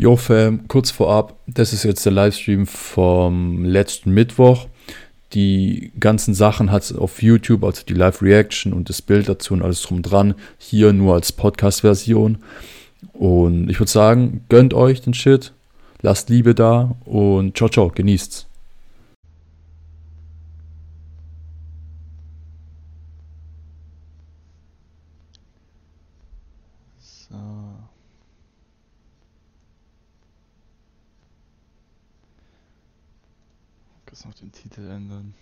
Jo Fam, kurz vorab, das ist jetzt der Livestream vom letzten Mittwoch. Die ganzen Sachen hat es auf YouTube, also die Live-Reaction und das Bild dazu und alles drum dran, hier nur als Podcast-Version. Und ich würde sagen, gönnt euch den Shit, lasst Liebe da und ciao, ciao, genießt's. Kurz noch den Titel ändern.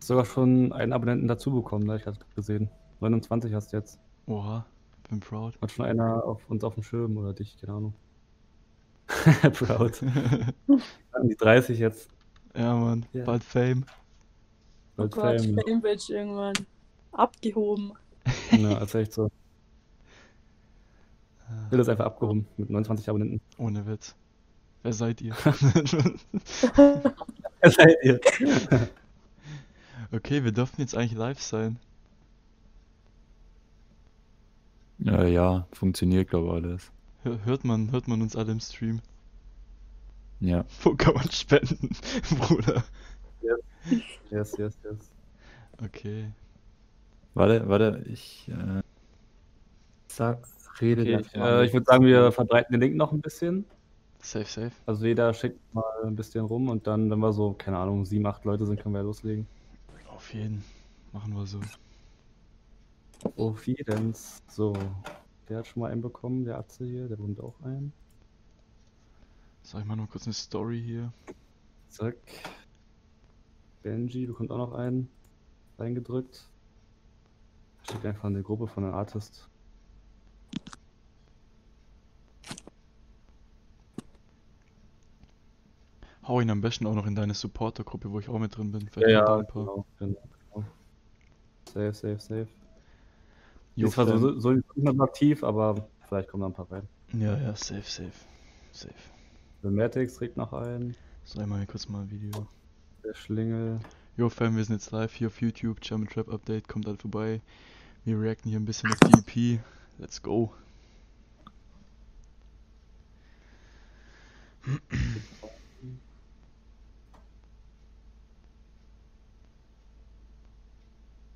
Sogar schon einen Abonnenten dazu bekommen, ne? Ich hatte gesehen. 29 hast du jetzt. Oha, bin proud. Hat schon einer auf uns auf dem Schirm oder dich, keine Ahnung. Proud. An die 30 jetzt. ja, Mann, Ja. bald Fame. Oh Bald Gott, Fame. Famebridge irgendwann. Abgehoben. Ja, ist echt so. Will das einfach abgehoben mit 29 Abonnenten. Ohne Witz. Wer seid ihr? Wer seid ihr? okay, wir dürfen jetzt eigentlich live sein. Ja, ja, funktioniert, glaube ich, alles. Hör- Hört man, hört man uns alle im Stream? Ja. Wo kann man spenden, Bruder? Yes, yes, yes. Okay. Warte, warte, ich äh, sag, rede Okay, einfach mal äh, ich würde sagen, wir verbreiten den Link noch ein bisschen. Safe, safe. Also jeder schickt mal ein bisschen rum und dann, wenn wir so, keine Ahnung, sieben, acht Leute sind, können wir loslegen. Auf jeden. Machen wir so. Auf jeden. So, der hat schon mal einen bekommen, der Atze hier, der bekommt auch einen. Sag ich mal noch kurz eine Story hier. Zack. Benji bekommt auch noch einen reingedrückt. Schickt einfach in die Gruppe von einem Artist. Hau ihn am besten auch noch in deine Supporter-Gruppe, wo ich auch mit drin bin. Vielleicht kommt da ein paar. genau, genau, genau. Safe, safe, safe. Jo, ist zwar Fam. so, so nicht so aktiv, aber vielleicht kommen da ein paar rein. Ja, ja, safe, safe. Safe. Der Matix trägt noch einen. Sag mal hier kurz mal ein Video. Der Schlingel. Jo, Fam, wir sind jetzt live hier auf YouTube. German Trap Update, kommt alle vorbei. Wir reacten hier ein bisschen auf die EP. Let's go.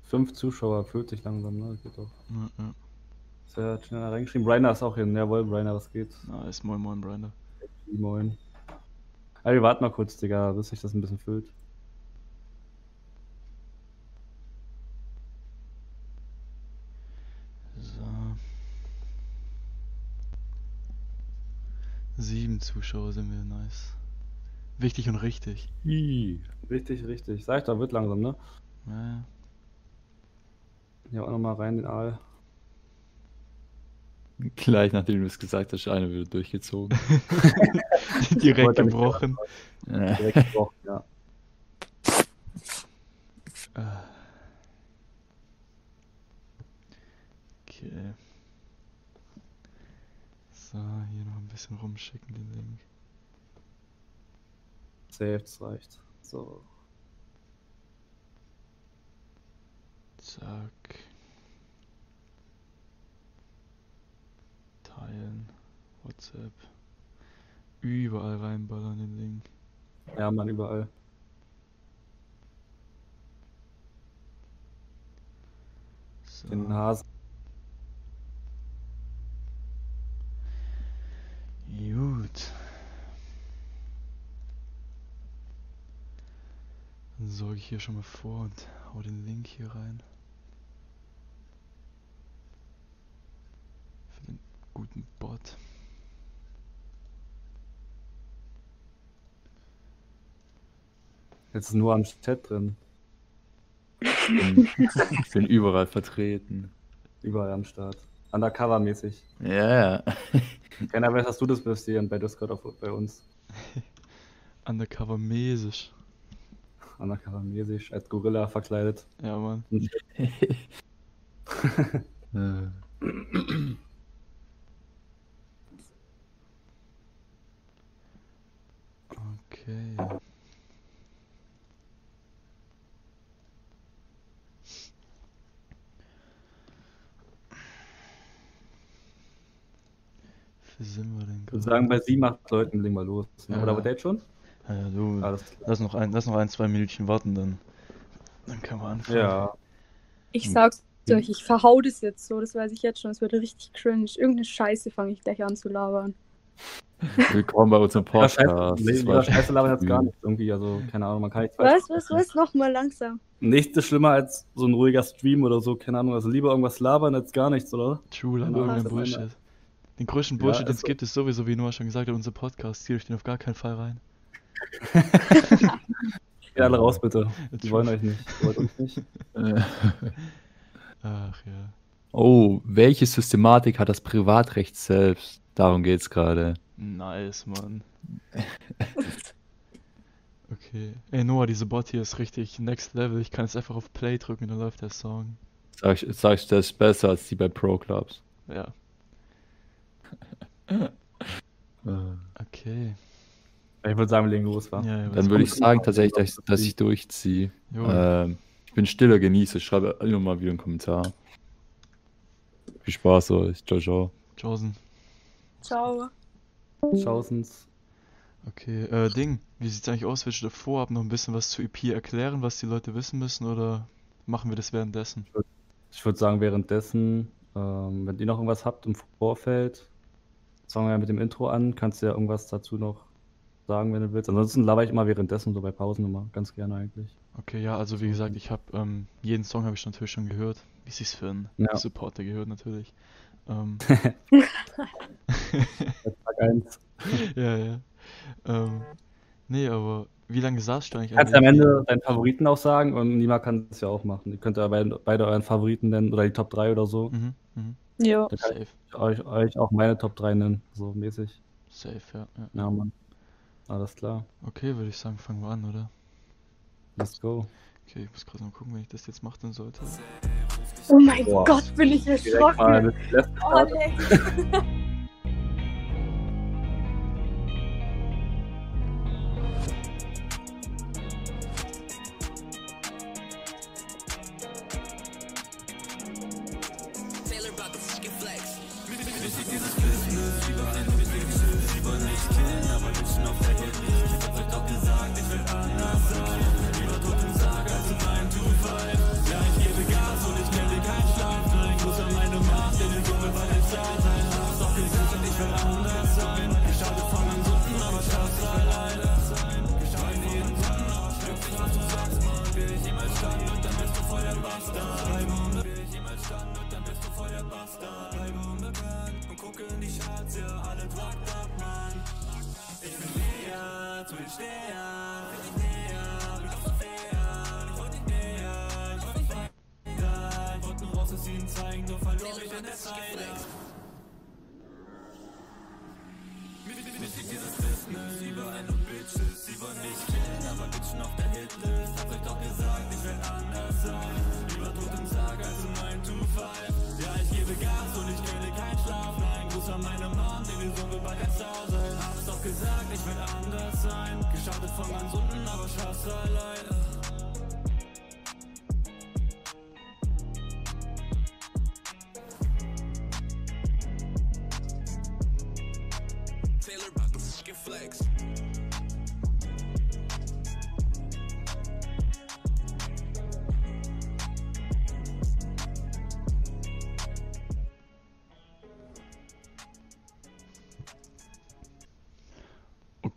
Fünf Zuschauer, fühlt sich langsam, ne? Das geht doch. Ja, ja. Sehr schneller reingeschrieben. Brainer ist auch hin. Jawohl, Brainer, was geht? Nice, moin moin, Brander. Moin. Ja, wir warten mal kurz, Digga, bis sich das ein bisschen füllt. 10 Zuschauer sind wir nice. Wichtig und richtig. Hi. Richtig, richtig. Sag ich da, wird langsam, ne? Ja. Ja, auch nochmal rein den Aal. Gleich nachdem du es gesagt hast, eine wird durchgezogen. Direkt gebrochen. Direkt gebrochen, ja. Ah. Okay. So, hier noch bisschen rumschicken den Link. Safe, das reicht. So. Zack. Teilen. WhatsApp. Überall reinballern den Link. Ja, man, überall. So. Den Hasen. Gut. Dann sorge ich hier schon mal vor und hau den Link hier rein. Für den guten Bot. Jetzt ist nur am Chat drin. ich bin überall vertreten. Überall am Start. Undercover-mäßig. Ja, Keiner weiß, dass du das bist hier bei Discord auf, bei uns. Undercover mäßig. Undercover-mäßig, als Gorilla verkleidet. Ja, Mann. Äh, Okay. viel sind wir denn? Ich würde sagen, bei sieben, acht Leuten legen wir los. Ne? Ja. Oder war Date schon? Ja, ja, du, lass noch ein, lass noch ein, zwei Minütchen warten, dann, dann können wir anfangen. Ja. Ich sag's euch, ich verhau das jetzt so, das weiß ich jetzt schon. Es wird richtig cringe. Irgendeine Scheiße fange ich gleich an zu labern. Willkommen bei unserem Ja, Scheiße, Podcast. nee, Scheiße labern jetzt gar nicht irgendwie. Also, keine Ahnung, man kann nicht Was, was, was? Nochmal langsam. Nichts ist schlimmer als so ein ruhiger Stream oder so, keine Ahnung. Also lieber irgendwas labern als gar nichts, oder? True, dann irgendein Bullshit. Den größten Ja, Bullshit, den es also- gibt, ist sowieso, wie Noah schon gesagt hat, unser Podcast. Zieht euch den auf gar keinen Fall rein. Geht alle raus, bitte. Die True. wollen euch nicht. Die wollen uns nicht. Ach ja. Oh, welche Systematik hat das Privatrecht selbst? Darum geht's gerade. Nice, Mann. Okay. Ey, Noah, diese Bot hier ist richtig next level. Ich kann jetzt einfach auf Play drücken und dann läuft der Song. Sag ich, sag ich, das ist besser als die bei Pro Clubs. Ja, okay. Ich würde sagen, wir legen los, wa? Ja, ja, was Dann würde ich sagen tatsächlich, dass ich, dass ich durchziehe. Ähm, ich bin stiller Genießer. Ich schreibe immer mal wieder einen Kommentar. Viel Spaß euch. Ciao, ciao. Josen. Ciao. Schausens. Okay, äh, Ding, wie sieht's eigentlich aus? Willst du davor ab noch ein bisschen was zu EP erklären, was die Leute wissen müssen, oder machen wir das währenddessen? Ich würde sagen, währenddessen, ähm, wenn ihr noch irgendwas habt im Vorfeld, fangen wir ja mit dem Intro an. Kannst du ja irgendwas dazu noch sagen, wenn du willst. Ansonsten laber ich immer währenddessen, so bei Pausen immer. Ganz gerne eigentlich. Okay, ja, also wie gesagt, ich habe ähm, jeden Song habe ich natürlich schon gehört, wie sich's für einen Ja. Supporter gehört natürlich. Ähm, Tag 1. ja, ja. Ähm, nee, aber wie lange saßt du eigentlich Kannst du am Ende deinen Favoriten auch sagen und Nima kann es ja auch machen. Ihr könnt ja beide, beide euren Favoriten nennen oder die Top 3 oder so. Mhm, mhm. Ja. Da kann Safe, ich euch, euch auch meine Top 3 nennen, so mäßig. safe, ja, ja. Ja, Mann. Alles klar. Okay, würde ich sagen, fangen wir an, oder? Let's go. Okay, ich muss gerade mal gucken, wenn ich das jetzt machen sollte. Oh mein Boah. Gott, bin ich erschrocken. mal Oh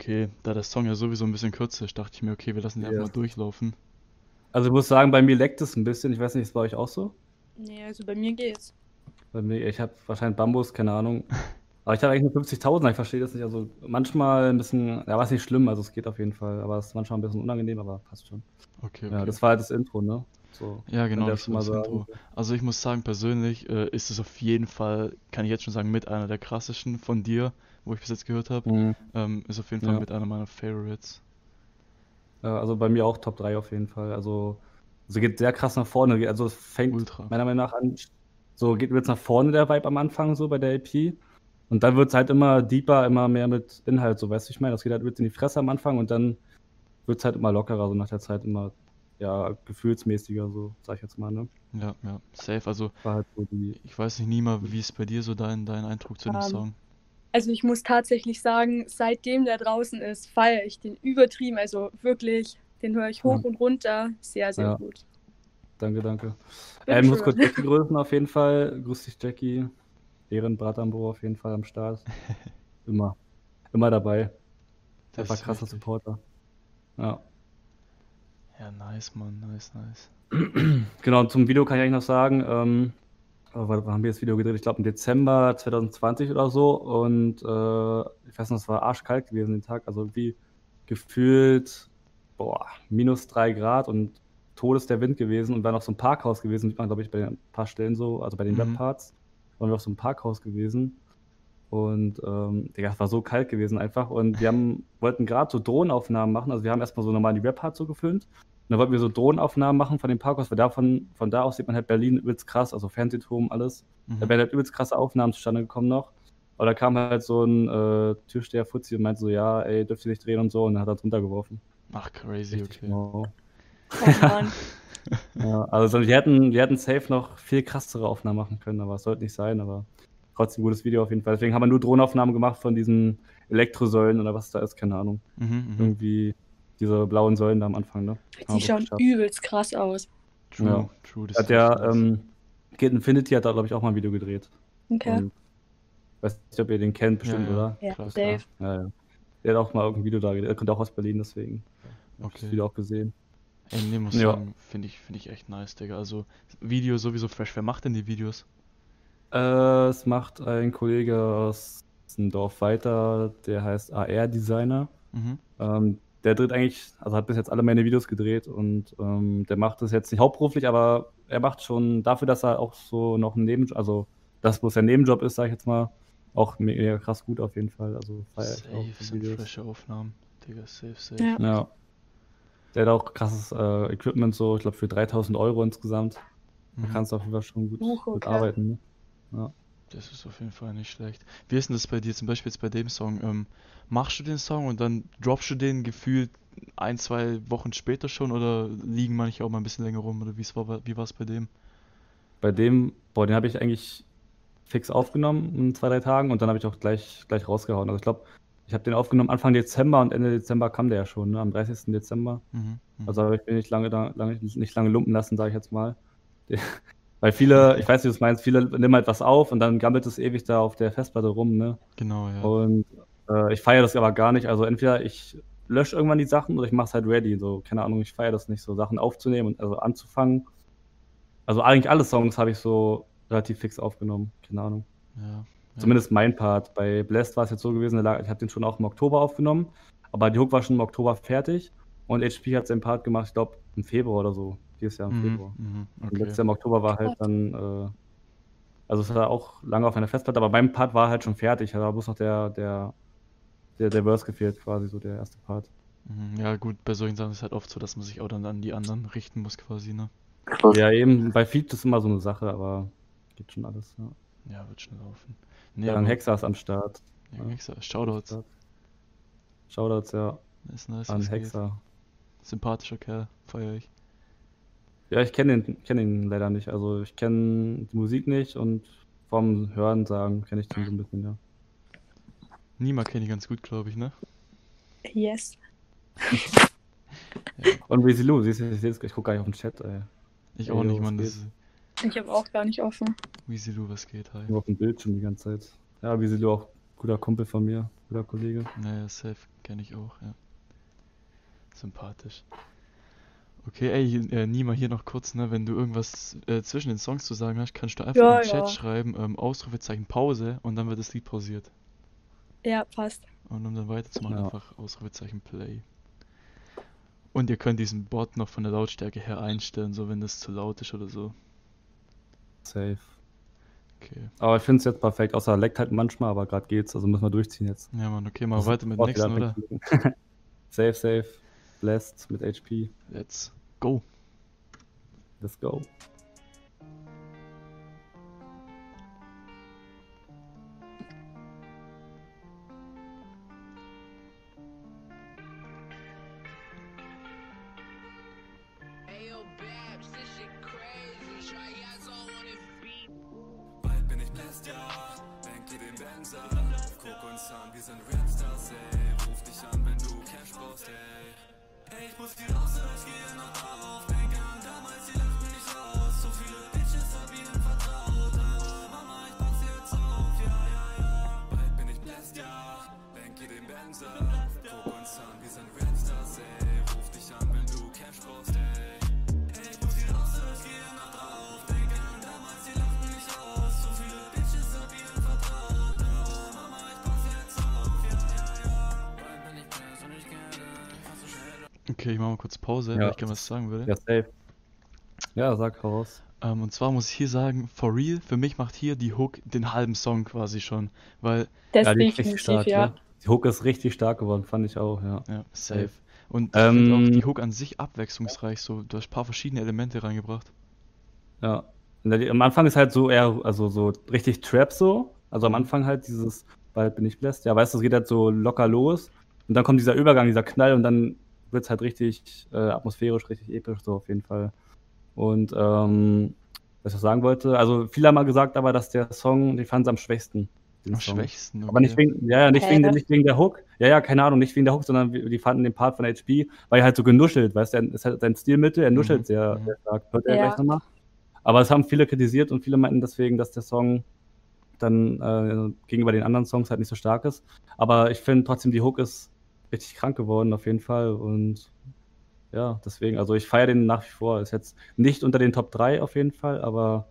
Okay, da der Song ja sowieso ein bisschen kürzer ist, dachte ich mir, okay, wir lassen den einfach Ja. mal durchlaufen. Also ich muss sagen, bei mir leckt es ein bisschen. Ich weiß nicht, ist bei euch auch so? Nee, also bei mir geht's. Bei mir, ich habe wahrscheinlich Bambus, keine Ahnung. Aber ich habe eigentlich nur 50.000, ich verstehe das nicht. Also manchmal ein bisschen, ja, was nicht schlimm, also es geht auf jeden Fall. Aber es ist manchmal ein bisschen unangenehm, aber passt schon. Okay, Ja, okay. das war halt das Intro, ne? So. Ja, genau, das schon war mal das sagen. Intro. Also ich muss sagen, persönlich äh, ist es auf jeden Fall, kann ich jetzt schon sagen, mit einer der krassesten von dir, wo ich bis jetzt gehört habe. Mhm. Ähm, ist auf jeden Fall Ja. mit einer meiner Favorites. Ja, also bei mir auch Top 3 auf jeden Fall. Also, so geht sehr krass nach vorne. Also es fängt Ultra. meiner Meinung nach an, so geht jetzt nach vorne der Vibe am Anfang, so bei der EP. Und dann wird es halt immer deeper, immer mehr mit Inhalt, so weißt du, ich meine, das geht halt mit in die Fresse am Anfang und dann wird es halt immer lockerer, so nach der Zeit immer, ja, gefühlsmäßiger, so, sag ich jetzt mal, ne? Ja, ja, safe. Also War halt so die. ich weiß nicht, Nima, wie ist bei dir so dein, dein Eindruck zu dem Ähm, Song? Also ich muss tatsächlich sagen, seitdem der draußen ist, feiere ich den übertrieben. Also wirklich, den höre ich hoch Ja. und runter. Sehr, sehr Ja. gut. Danke, danke. Bitte Ähm, muss kurz Jackie grüßen auf jeden Fall. Grüß dich, Jackie. Ehrenbratambro auf jeden Fall am Start. Immer. Immer dabei. Das Einfach ist krasser wichtig. Supporter. Ja. Ja, nice, Mann, nice, nice. Genau, zum Video kann ich eigentlich noch sagen, ähm, wann haben wir das Video gedreht? Ich glaube im Dezember 2020 oder so. Und äh, ich weiß noch, es war arschkalt gewesen den Tag. Also wie gefühlt, boah, minus drei Grad und todes der Wind gewesen. Und war noch so ein Parkhaus gewesen, sieht man, glaube ich, bei ein paar Stellen so, also bei den Mhm. Webparts. Waren wir auf so einem Parkhaus gewesen. Und ähm, Digga, es war so kalt gewesen einfach. Und wir haben, wollten gerade so Drohnenaufnahmen machen. Also wir haben erstmal so normal die Webparts so gefilmt. Und dann wollten wir so Drohnenaufnahmen machen von dem Parkhaus, weil davon, von da aus sieht man halt Berlin übelst krass, also Fernsehturm, alles. Da Mhm. wären halt übelst krasse Aufnahmen zustande gekommen noch. Aber da kam halt so ein äh, Türsteher Fuzzi und meinte so, ja, ey, dürft ihr nicht drehen und so, und dann hat er es runtergeworfen. Ach, crazy, Richtig okay. genau. Oh Mann. Ja, also so, wir hätten, wir hätten safe noch viel krassere Aufnahmen machen können, aber es sollte nicht sein, aber trotzdem gutes Video auf jeden Fall. Deswegen haben wir nur Drohnenaufnahmen gemacht von diesen Elektrosäulen oder was da ist, keine Ahnung. Mhm, mhm. Irgendwie diese blauen Säulen da am Anfang, ne? Die schauen geschafft. übelst krass aus. True, Ja. true. Das Hat ist der, ähm, Kid Infinity hat da, glaube ich, auch mal ein Video gedreht. Okay. Und weiß nicht, ob ihr den kennt, bestimmt, ja, oder? Ja, klar, safe. Ja, ja. Der hat auch mal irgendein Video da gedreht. Er kommt auch aus Berlin, deswegen. Hab ich Okay. das Video auch gesehen. Ey, nee, muss Ja. sagen, finde ich, finde ich echt nice, Digga. Also, Video sowieso fresh. Wer macht denn die Videos? Äh, es macht ein Kollege aus dem Dorf weiter, der heißt AR Designer. Mhm. Ähm, der dreht eigentlich, also hat bis jetzt alle meine Videos gedreht und ähm, der macht das jetzt nicht hauptberuflich, aber er macht schon dafür, dass er auch so noch ein Nebenjob, also das bloß sein Nebenjob ist, sag ich jetzt mal, auch mega krass gut auf jeden Fall. Also feier ich auch die sind Videos. frische Aufnahmen. Digga, safe, safe. Ja. Ja. Der hat auch krasses äh, Equipment, so, ich glaube, für 3000 Euro insgesamt. Da Mhm. kannst du auf jeden Fall schon gut, gut okay. arbeiten. Ne? Das ist auf jeden Fall nicht schlecht. Wie ist denn das bei dir zum Beispiel jetzt bei dem Song? Ähm, machst du den Song und dann droppst du den gefühlt ein, zwei Wochen später schon oder liegen manche auch mal ein bisschen länger rum oder wie's war, wie war es bei dem? Bei dem, boah, den habe ich eigentlich fix aufgenommen in zwei, drei Tagen und dann habe ich auch gleich, gleich rausgehauen. Also ich glaube, ich habe den aufgenommen Anfang Dezember und Ende Dezember kam der ja schon, ne? am 30. Dezember. Mhm. mhm. Also habe ich mir nicht lange, da, lange, nicht lange lumpen lassen, sage ich jetzt mal. Weil viele, ich weiß nicht, was du meinst, viele nehmen halt was auf und dann gammelt es ewig da auf der Festplatte rum, ne? genau, ja. Und äh, ich feiere das aber gar nicht. Also entweder ich lösche irgendwann die Sachen oder ich mache es halt ready. So, keine Ahnung, ich feiere das nicht, so Sachen aufzunehmen und also anzufangen. Also eigentlich alle Songs habe ich so relativ fix aufgenommen. Keine Ahnung. ja. ja. Zumindest mein Part. Bei Blast war es jetzt so gewesen, ich habe den schon auch im Oktober aufgenommen, aber die Hook war schon im Oktober fertig und HP hat seinen Part gemacht, ich glaube im Februar oder so. Dieses Jahr im Mhm, Februar. mhm, Und okay. letztes Jahr im Oktober war halt dann, äh, also es war auch lange auf meiner Festplatte, aber mein Part war halt schon fertig. Da war bloß noch der, der, der, der Verse gefehlt, quasi so der erste Part. Mhm, Ja, gut, bei solchen Sachen ist halt oft so, dass man sich auch dann an die anderen richten muss, quasi, ne? Ja, eben, bei Feed ist immer so eine Sache, aber geht schon alles. Ja. Ja, wird schnell laufen. Nee, Ja, dann Hexer ist am Start. Ja, Hexer. Shoutouts. Shoutouts, ja, Ist nice, an geht. Hexer. Sympathischer Kerl, feier ich. Ja, ich kenne ihn, kenn ihn leider nicht. Also ich kenne die Musik nicht und vom Hören sagen kenne ich den so ein bisschen, ja. Nima kenne ich ganz gut, glaube ich, ne? Yes. Ja, Und Lou, siehst du, ich, gucke gar nicht auf den Chat, ey. ich auch nicht, Mann. Das Ich habe auch gar nicht offen. Weezy Lou, was geht, hi. Nur auf dem Bildschirm die ganze Zeit. Ja, Weezy Lou auch guter Kumpel von mir, guter Kollege. Naja, safe kenne ich auch, ja. Sympathisch. Okay, ey, äh, Nima, hier noch kurz, ne? Wenn du irgendwas äh, zwischen den Songs zu sagen hast, kannst du einfach Ja, im Chat ja. schreiben, ähm, Ausrufezeichen Pause und dann wird das Lied pausiert. Ja, passt. Und um dann weiterzumachen, Ja. einfach Ausrufezeichen Play. Und ihr könnt diesen Bot noch von der Lautstärke her einstellen, so wenn das zu laut ist oder so. Safe. Okay. Aber ich finde es jetzt perfekt, außer er leckt halt manchmal, aber gerade geht's, also müssen wir durchziehen jetzt. Ja, Mann, okay, mal Also weiter mit dem nächsten, wieder oder? wegklicken. safe, safe. Blessed mit HP. Let's go. Let's go. Okay, ich mache mal kurz Pause, Ja. weil ich gerne was sagen will. Ja, safe. Ja, sag raus. Ähm, und zwar muss ich hier sagen, for real, für mich macht hier die Hook den halben Song quasi schon, weil, Das ja, die ist richtig stark, ja. ne? Die Hook ist richtig stark geworden, fand ich auch, ja. ja, safe. Und Ähm, auch die Hook an sich abwechslungsreich, so, du hast ein paar verschiedene Elemente reingebracht. Ja. Am Anfang ist halt so eher, also so richtig Trap so. Also am Anfang halt dieses, bald bin ich blessed. Ja, weißt du, es geht halt so locker los. Und dann kommt dieser Übergang, dieser Knall und dann wird es halt richtig äh, atmosphärisch, richtig episch, so auf jeden Fall. Und ähm, was ich sagen wollte, also viele haben mal gesagt, aber dass der Song, die fanden es am schwächsten. den Am Song. schwächsten. Aber nicht okay. wegen, ja, ja, nicht, Hä? wegen, nicht wegen der Hook. Ja, ja, keine Ahnung, nicht wegen der Hook, sondern die fanden den Part von HP, weil er halt so genuschelt, weißt du, er ist halt sein Stilmittel, er nuschelt Mhm, sehr, mhm. sehr stark. Hört er Ja. gleich nochmal. Aber es haben viele kritisiert und viele meinten deswegen, dass der Song dann äh, gegenüber den anderen Songs halt nicht so stark ist. Aber ich finde trotzdem, die Hook ist richtig krank geworden, auf jeden Fall. Und ja, deswegen, also ich feiere den nach wie vor. Ist jetzt nicht unter den Top 3 auf jeden Fall, aber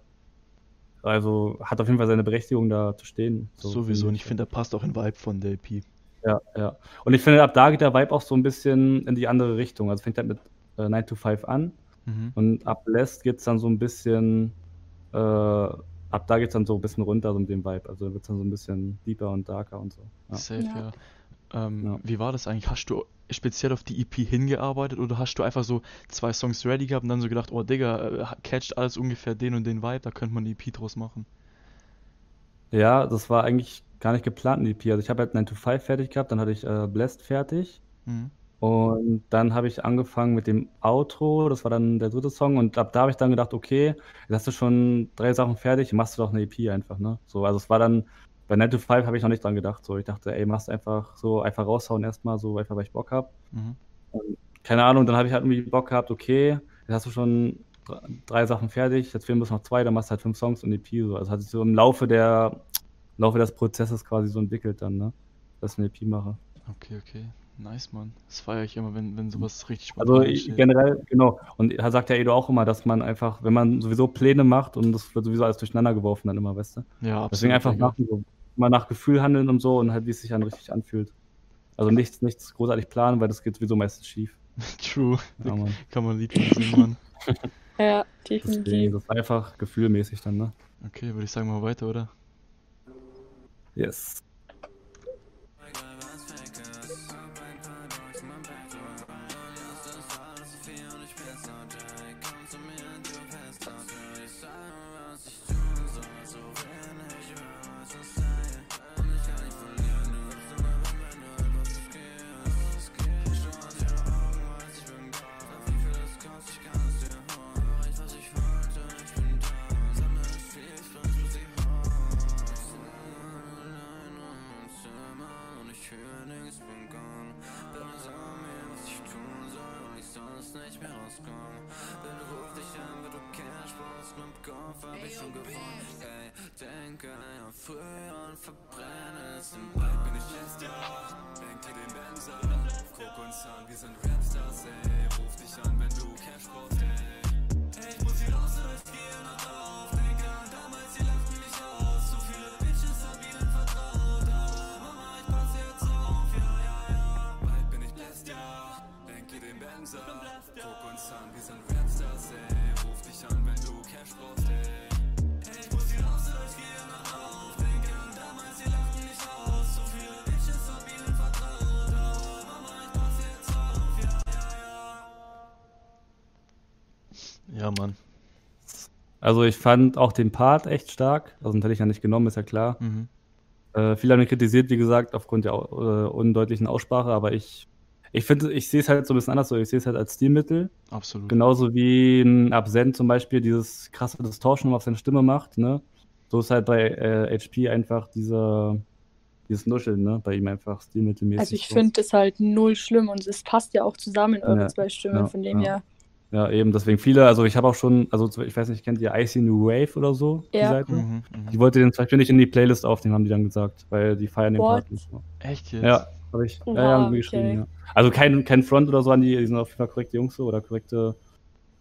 also hat auf jeden Fall seine Berechtigung da zu stehen. So Sowieso, und ich finde, der passt auch in Vibe von der EP. Ja, ja. Und ich finde, ab da geht der Vibe auch so ein bisschen in die andere Richtung. Also fängt halt mit äh, 9 to 5 an Mhm. und ab Lest geht es dann so ein bisschen, äh, ab da geht es dann so ein bisschen runter so mit dem Vibe. Also wird es dann so ein bisschen deeper und darker und so. Ja. Safe, ja. Ja. Ähm, Ja. Wie war das eigentlich? Hast du speziell auf die EP hingearbeitet oder hast du einfach so zwei Songs ready gehabt und dann so gedacht, oh Digga, äh, catcht alles ungefähr den und den Vibe, da könnte man eine EP draus machen? ja, das war eigentlich gar nicht geplant, die EP. Also ich habe halt 9 to 5 fertig gehabt, dann hatte ich äh, Blessed fertig. Mhm. Und dann habe ich angefangen mit dem Outro, das war dann der dritte Song. Und ab da habe ich dann gedacht, okay, jetzt hast du schon drei Sachen fertig, machst du doch eine EP einfach, ne? So, also es war dann, bei 9 to 5 habe ich noch nicht dran gedacht. So, ich dachte, ey, machst einfach so, einfach raushauen erstmal, so einfach, weil ich Bock habe. Mhm. Keine Ahnung, dann habe ich halt irgendwie Bock gehabt, okay, jetzt hast du schon dr- drei Sachen fertig, jetzt fehlen bloß noch zwei, dann machst du halt fünf Songs und EP. So. Also hat sich so im Laufe der, im Laufe des Prozesses quasi so entwickelt dann, ne? Dass ich eine EP mache. Okay, okay. Nice, Mann. Das feiere ich immer, wenn, wenn sowas richtig Also spontan ich, entsteht. generell, genau. Und er sagt ja Edo auch immer, dass man einfach, wenn man sowieso Pläne macht und das wird sowieso alles durcheinander geworfen dann immer, weißt du? Ja, Deswegen einfach nach, so, mal nach Gefühl handeln und so und halt, wie es sich dann richtig anfühlt. Also nichts, nichts großartig planen, weil das geht sowieso meistens schief. True. Ja, Mann. Kann man Lied singen, Mann. Ja, Deswegen, definitiv. das ist einfach gefühlmäßig dann, ne? Okay, würde ich sagen, mal weiter, oder? Yes. Also ich fand auch den Part echt stark. Also den hätte ich ja nicht genommen, ist ja klar. Mhm. Äh, viele haben ihn kritisiert, wie gesagt, aufgrund der äh, undeutlichen Aussprache, aber ich, ich finde, ich sehe es halt so ein bisschen anders so. Ich sehe es halt als Stilmittel. Absolut. Genauso wie ein Absent zum Beispiel dieses krasse Distortion auf seine Stimme macht, ne? so ist halt bei äh, HP einfach dieser, dieses Nuscheln, ne? Bei ihm einfach stilmittelmäßig. Also ich finde das halt null schlimm und es passt ja auch zusammen, eure Ja, zwei Stimmen, ja, von dem ja. her. Ja, eben, deswegen viele, also ich habe auch schon, also ich weiß nicht, kennt ihr Icy New Wave oder so? Die Ja. Seite? Mhm, mhm. Die wollte den zum Beispiel nicht in die Playlist aufnehmen, haben die dann gesagt, weil die feiern den? Part nicht. so. Echt jetzt? Ja, habe ich. Ja, ja, die okay. geschrieben, ja. Also kein, kein Front oder so an die, die sind auf jeden Fall korrekte Jungs so oder korrekte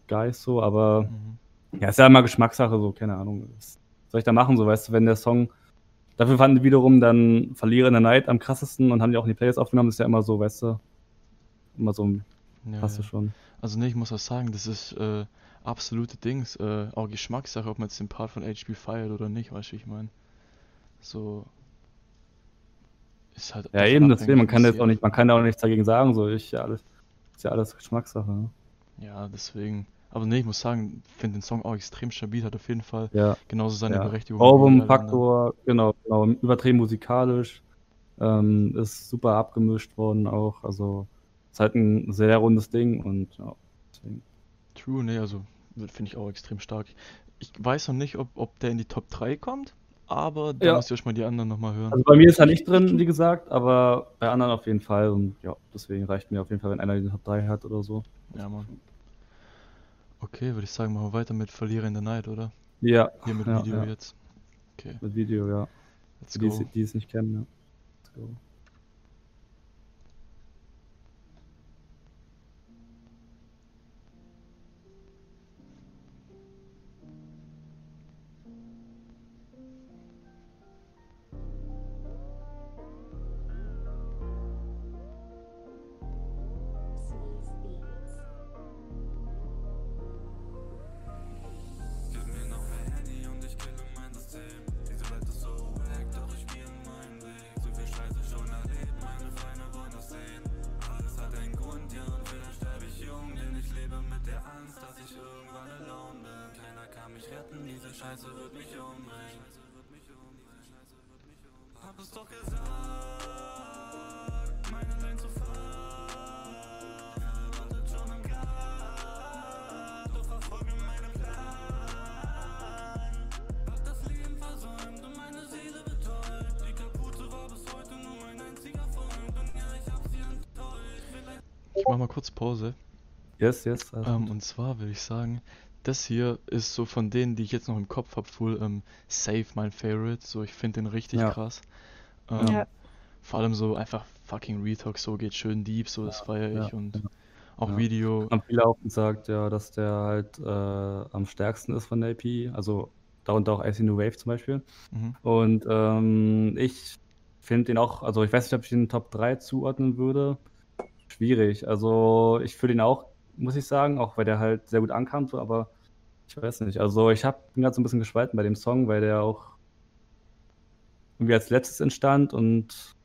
Guys so, aber Mhm. ja, ist ja immer Geschmackssache, so, keine Ahnung. Was soll ich da machen, so, weißt du, wenn der Song. Dafür fanden die wiederum dann Verlierer in der Night am krassesten und haben die auch in die Playlist aufgenommen, ist ja immer so, weißt du. Immer so, Ja, passt ja. du schon. Also ne, ich muss auch sagen, das ist äh, absolute Dings, äh, auch Geschmackssache, ob man jetzt den Part von HP feiert oder nicht, weißt du, ich meine. So ist halt Ja, eben, deswegen, man kann jetzt auch nicht, man kann da auch nichts dagegen sagen, so, ich, ja, alles, ist ja alles Geschmackssache, ne? Ja, deswegen. Aber ne, ich muss sagen, finde den Song auch extrem stabil, hat auf jeden Fall Ja. genauso seine Ja. Berechtigung. Ohrwurm-Faktor, genau, genau, übertrieben musikalisch, ähm, ist super abgemischt worden auch, also ist halt ein sehr rundes Ding und ja, deswegen. True, ne, also finde ich auch extrem stark. Ich weiß noch nicht, ob, ob der in die Top 3 kommt, aber da Ja. müsst ihr euch mal die anderen nochmal hören. Also bei mir ist er nicht drin, wie gesagt, aber bei anderen auf jeden Fall und ja, deswegen reicht mir auf jeden Fall, wenn einer die Top 3 hat oder so. Ja, Mann. Okay, würde ich sagen, machen wir weiter mit Verlierer in der Night, oder? Ja, Hier mit ja, Video ja, jetzt. Okay, mit Video, ja. let's die, go. die es nicht kennen, ja. Let's go. Scheiße wird mich umbringen. Hab es doch gesagt, meine Lane zu fahren. Wartet schon am Gas, doch verfolge meinen Plan. Hab das Leben versäumt und meine Seele betäubt. Die Kapuze war bis heute nur mein einziger Freund. Und ja, ich hab sie enttäuscht. Ich mach mal kurz Pause. Yes, yes. alles Ähm, und zwar würde ich sagen, das hier ist so von denen, die ich jetzt noch im Kopf habe, full ähm, safe mein Favorite. So, ich finde den richtig Ja. krass. Ähm, Ja. Vor allem so einfach fucking Retalk, so geht schön deep, so das feiere ja, ich und ja. auch Ja. Video. Haben viele auch gesagt, ja, dass der halt äh, am stärksten ist von der EP. Also darunter auch Icy New Wave zum Beispiel. Mhm. Und ähm, ich finde den auch, also ich weiß nicht, ob ich den Top 3 zuordnen würde. Schwierig. Also ich fühle ihn auch, muss ich sagen, auch weil der halt sehr gut ankam, so, aber ich weiß nicht. Also ich hab, bin gerade so ein bisschen gespalten bei dem Song, weil der auch irgendwie als letztes entstand und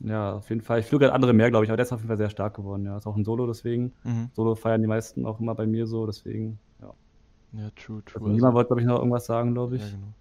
ja, auf jeden Fall. Ich fühle gerade andere mehr, glaube ich, aber der ist auf jeden Fall sehr stark geworden. Ja, ist auch ein Solo, deswegen. Mhm. Solo feiern die meisten auch immer bei mir so, deswegen, ja. Ja, true, true. Also, niemand wollte, glaube ich, noch irgendwas sagen, glaube ich. ja, genau.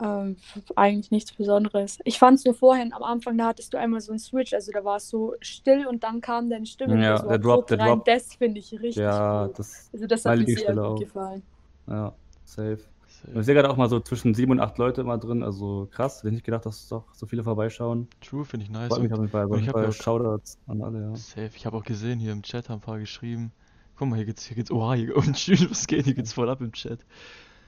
Ähm, eigentlich nichts Besonderes. Ich fand es nur vorhin am Anfang, da hattest du einmal so einen Switch, also da war es so still und dann kam deine Stimme Ja, so der Drop, der rein. Drop. Das finde ich richtig Ja, gut. das, Also das hat mir sehr gut auch. gefallen. ja, safe. Safe. Ich sehe gerade auch mal so zwischen sieben und acht Leute immer drin, also krass. Hätte ich nicht gedacht, dass doch so viele vorbeischauen. True, finde ich nice. Freut mich auf jeden Fall. Ich jeden hab Fall ja auch- Shoutouts an alle, ja. Safe. Ich habe auch gesehen, hier im Chat haben ein paar geschrieben. Guck mal, hier geht's, hier geht's, oha, hier, und schön, was geht, hier geht's voll ab im Chat.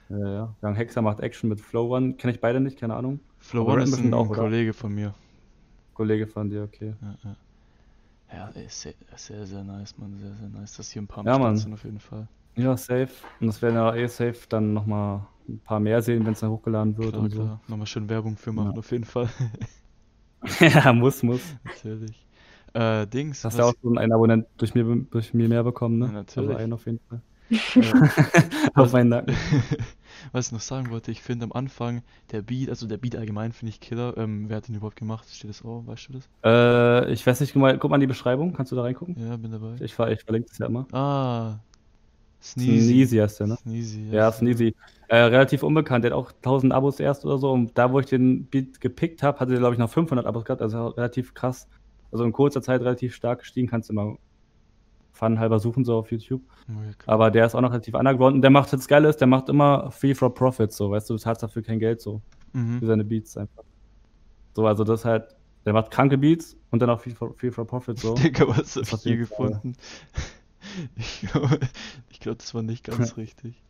Ja, ja. Young Hexer macht Action mit Flow One. Kenne ich beide nicht, keine Ahnung. Flow One ist ein, auch? Kollege von mir. Kollege von dir, okay. Ja, ja. Ja, sehr, sehr, sehr nice, Mann, sehr, sehr nice, dass hier ein paar Ja, Start Mann. sind auf jeden Fall. Ja, safe. Und das werden ja eh safe dann nochmal ein paar mehr sehen, wenn es dann hochgeladen wird Klar, und klar. Nochmal schön Werbung für machen, Ja. auf jeden Fall. so. ja, muss, muss. Natürlich. Äh, Dings, Hast ja auch schon einen Abonnent durch mir, durch mir mehr bekommen, ne? Ja, natürlich. Also einen auf jeden Fall. auf meinen Nacken. was ich noch sagen wollte, ich finde am Anfang der Beat, also der Beat allgemein finde ich Killer. Ähm, wer hat den überhaupt gemacht? Steht das auch? Weißt du das? Äh, ich weiß nicht, guck mal, guck mal in die Beschreibung. Kannst du da reingucken? Ja, bin dabei. Ich, ich verlinke das ja immer. Ah, Sneezy. Sneezy heißt der, ne? Sneezy, Ja, Sneezy. Äh, relativ unbekannt. Der hat auch 1000 Abos erst oder so. Und da, wo ich den Beat gepickt habe, hatte der, glaube ich, noch 500 Abos gehabt. Also relativ krass. Also in kurzer Zeit relativ stark gestiegen. Kannst du immer fun halber suchen, so auf YouTube. Oh, ja, klar. Aber der ist auch noch relativ underground. Und der macht jetzt geil ist, der macht immer Free for Profit, so. Weißt du, du zahlst dafür kein Geld, so. Mhm. für seine Beats einfach. So, also das halt, der macht kranke Beats und dann auch viel for, viel for Profit so. Digga, was hab ich hier gefunden? Ich glaube, glaub, das war nicht ganz richtig.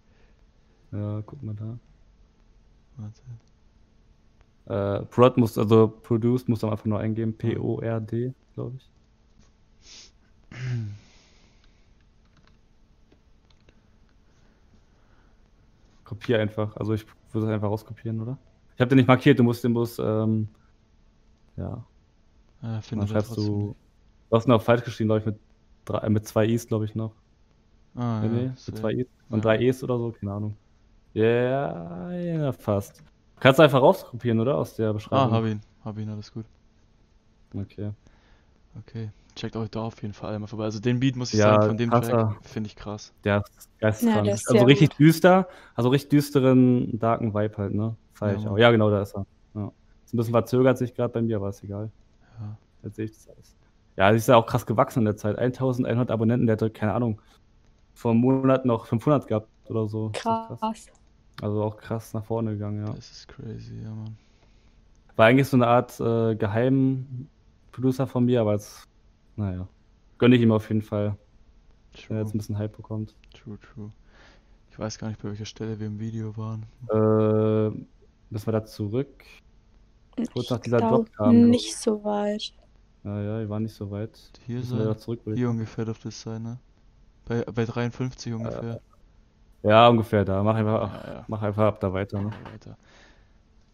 Ja, guck mal da. Warte. Äh, Prod muss, also Produced muss man einfach nur eingeben, P-O-R-D, glaube ich. Kopier einfach, also ich würde es einfach rauskopieren, oder? Ich habe den nicht markiert, du musst den Bus, ähm, ja, Ah, dann findet er schreibst trotzdem du, du hast noch falsch geschrieben, glaube ich, mit, drei, äh, mit zwei Is, glaube ich, noch. Ah, Nee, ja, nee, mit zwei Is und Ja. drei Es oder so, keine Ahnung. Ja, ja, fast. Kannst du einfach rauskopieren, oder? Aus der Ah, Beschreibung. hab ihn. Hab ihn, alles gut. Okay. Okay. Checkt euch da auf jeden Fall einmal vorbei. Also den Beat muss ich Ja, sagen, von dem krasser. Track finde ich krass. Der ist geisteskrank. Ja, der ist also richtig gut. düster, also richtig düsteren, darken Vibe halt, ne? Feier Ja, ich auch. Ja, genau, da ist er. Ja. Ist ein bisschen verzögert sich gerade bei mir, aber ist egal. Ja. Jetzt sehe ich das alles. Ja, sie ist ja auch krass gewachsen in der Zeit. 1100 Abonnenten, der hat, keine Ahnung, vor einem Monat noch 500 gehabt oder so. Ist Krass. Also auch krass nach vorne gegangen, ja. Das ist crazy, ja, Mann. War eigentlich so eine Art äh, Geheim-Producer von mir, aber jetzt, naja, gönne ich ihm auf jeden Fall, wenn er jetzt ein True, bisschen Hype bekommt. true, true. Ich weiß gar nicht, bei welcher Stelle wir im Video waren. Äh, müssen wir da zurück? Kurz nach dieser glaub, Drop kam, glaub Nicht so weit. Ja, ja, die waren nicht so weit. Hier da zurück, ich Hier ungefähr dürfte es sein, ne? Bei, bei 53 ungefähr. Ja, ungefähr da. Mach einfach, Ja, ja. mach einfach ab da weiter. Ne? Weiter.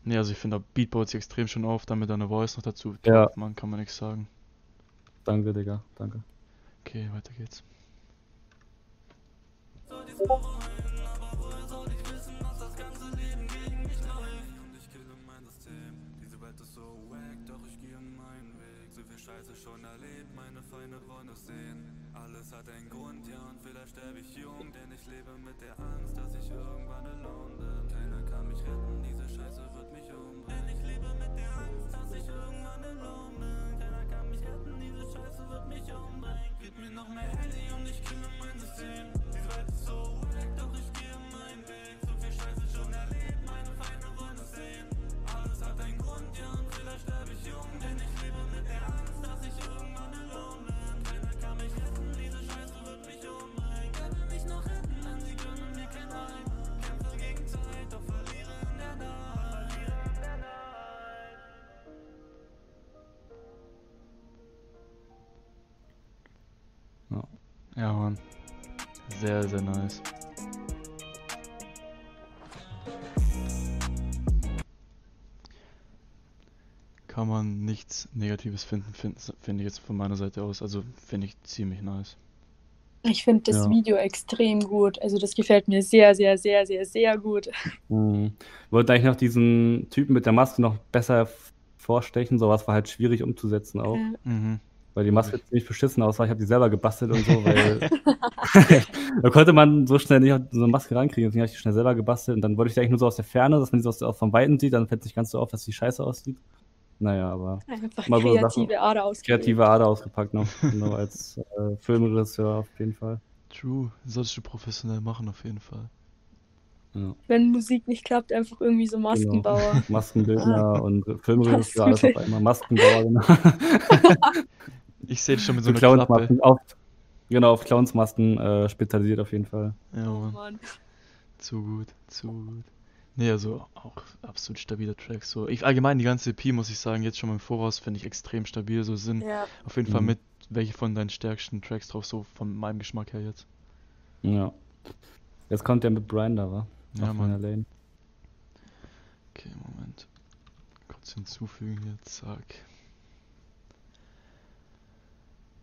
Nee, also ich finde, der Beat baut sich extrem schon auf, damit eine Voice noch dazu. Ja. Man kann man nichts sagen. Danke, Digga. Danke. Okay, weiter geht's. Und ich kille mein System. Diese Welt ist so wack, doch ich gehe meinen Weg. So viel Scheiße schon erlebt, meine Feinde wollen es sehen. Alles hat einen Grund, ja, und vielleicht sterbe ich jung, denn ich lebe mit der Angst, dass ich irgendwann alone bin. Keiner kann mich retten, diese Gib mir noch mehr Handy und ich kille mein System. Diese Welt ist so Ja, Mann. Sehr, sehr nice. Kann man nichts Negatives finden, finde find ich jetzt von meiner Seite aus. Also finde ich ziemlich nice. Ich finde das Ja. Video extrem gut. Also das gefällt mir sehr, sehr, sehr, sehr, sehr gut. Mhm. Wollte eigentlich noch diesen Typen mit der Maske noch besser vorstechen. Sowas war halt schwierig umzusetzen auch. Ja. Mhm. Weil die Maske ziemlich beschissen aussah. Ich habe die selber gebastelt und so, weil da konnte man so schnell nicht so eine Maske rankriegen. Deswegen habe ich die schnell selber gebastelt. Und dann wollte ich die eigentlich nur so aus der Ferne, dass man die so aus der, vom Weiten sieht. Dann fällt es nicht ganz so auf, dass die scheiße aussieht. Naja, aber Einfach Mal so kreative Ader ausgewählt. kreative Ader ausgepackt noch. genau, als äh, Filmregisseur auf jeden Fall. True. Solltest du professionell machen, auf jeden Fall. Ja, Wenn Musik nicht klappt, einfach irgendwie so Maskenbauer. Maskenbildner und Filmregisseur, alles auf einmal. Maskenbauer, genau. Ich sehe schon mit so einer Klappe. Clownsmasken auf, genau, auf Clownsmasken äh, spezialisiert auf jeden Fall. Ja, Mann. Mann. Zu gut, zu gut. Nee, also auch absolut stabiler Track. So, ich allgemein die ganze EP muss ich sagen, jetzt schon mal im Voraus finde ich extrem stabil. So sind Ja. auf jeden Fall Mhm. mit welche von deinen stärksten Tracks drauf, so von meinem Geschmack her jetzt. Ja. Jetzt kommt der mit Brian da, wa? Ja, Auf meiner Mann. Lane. Okay, Moment. Kurz hinzufügen hier, zack.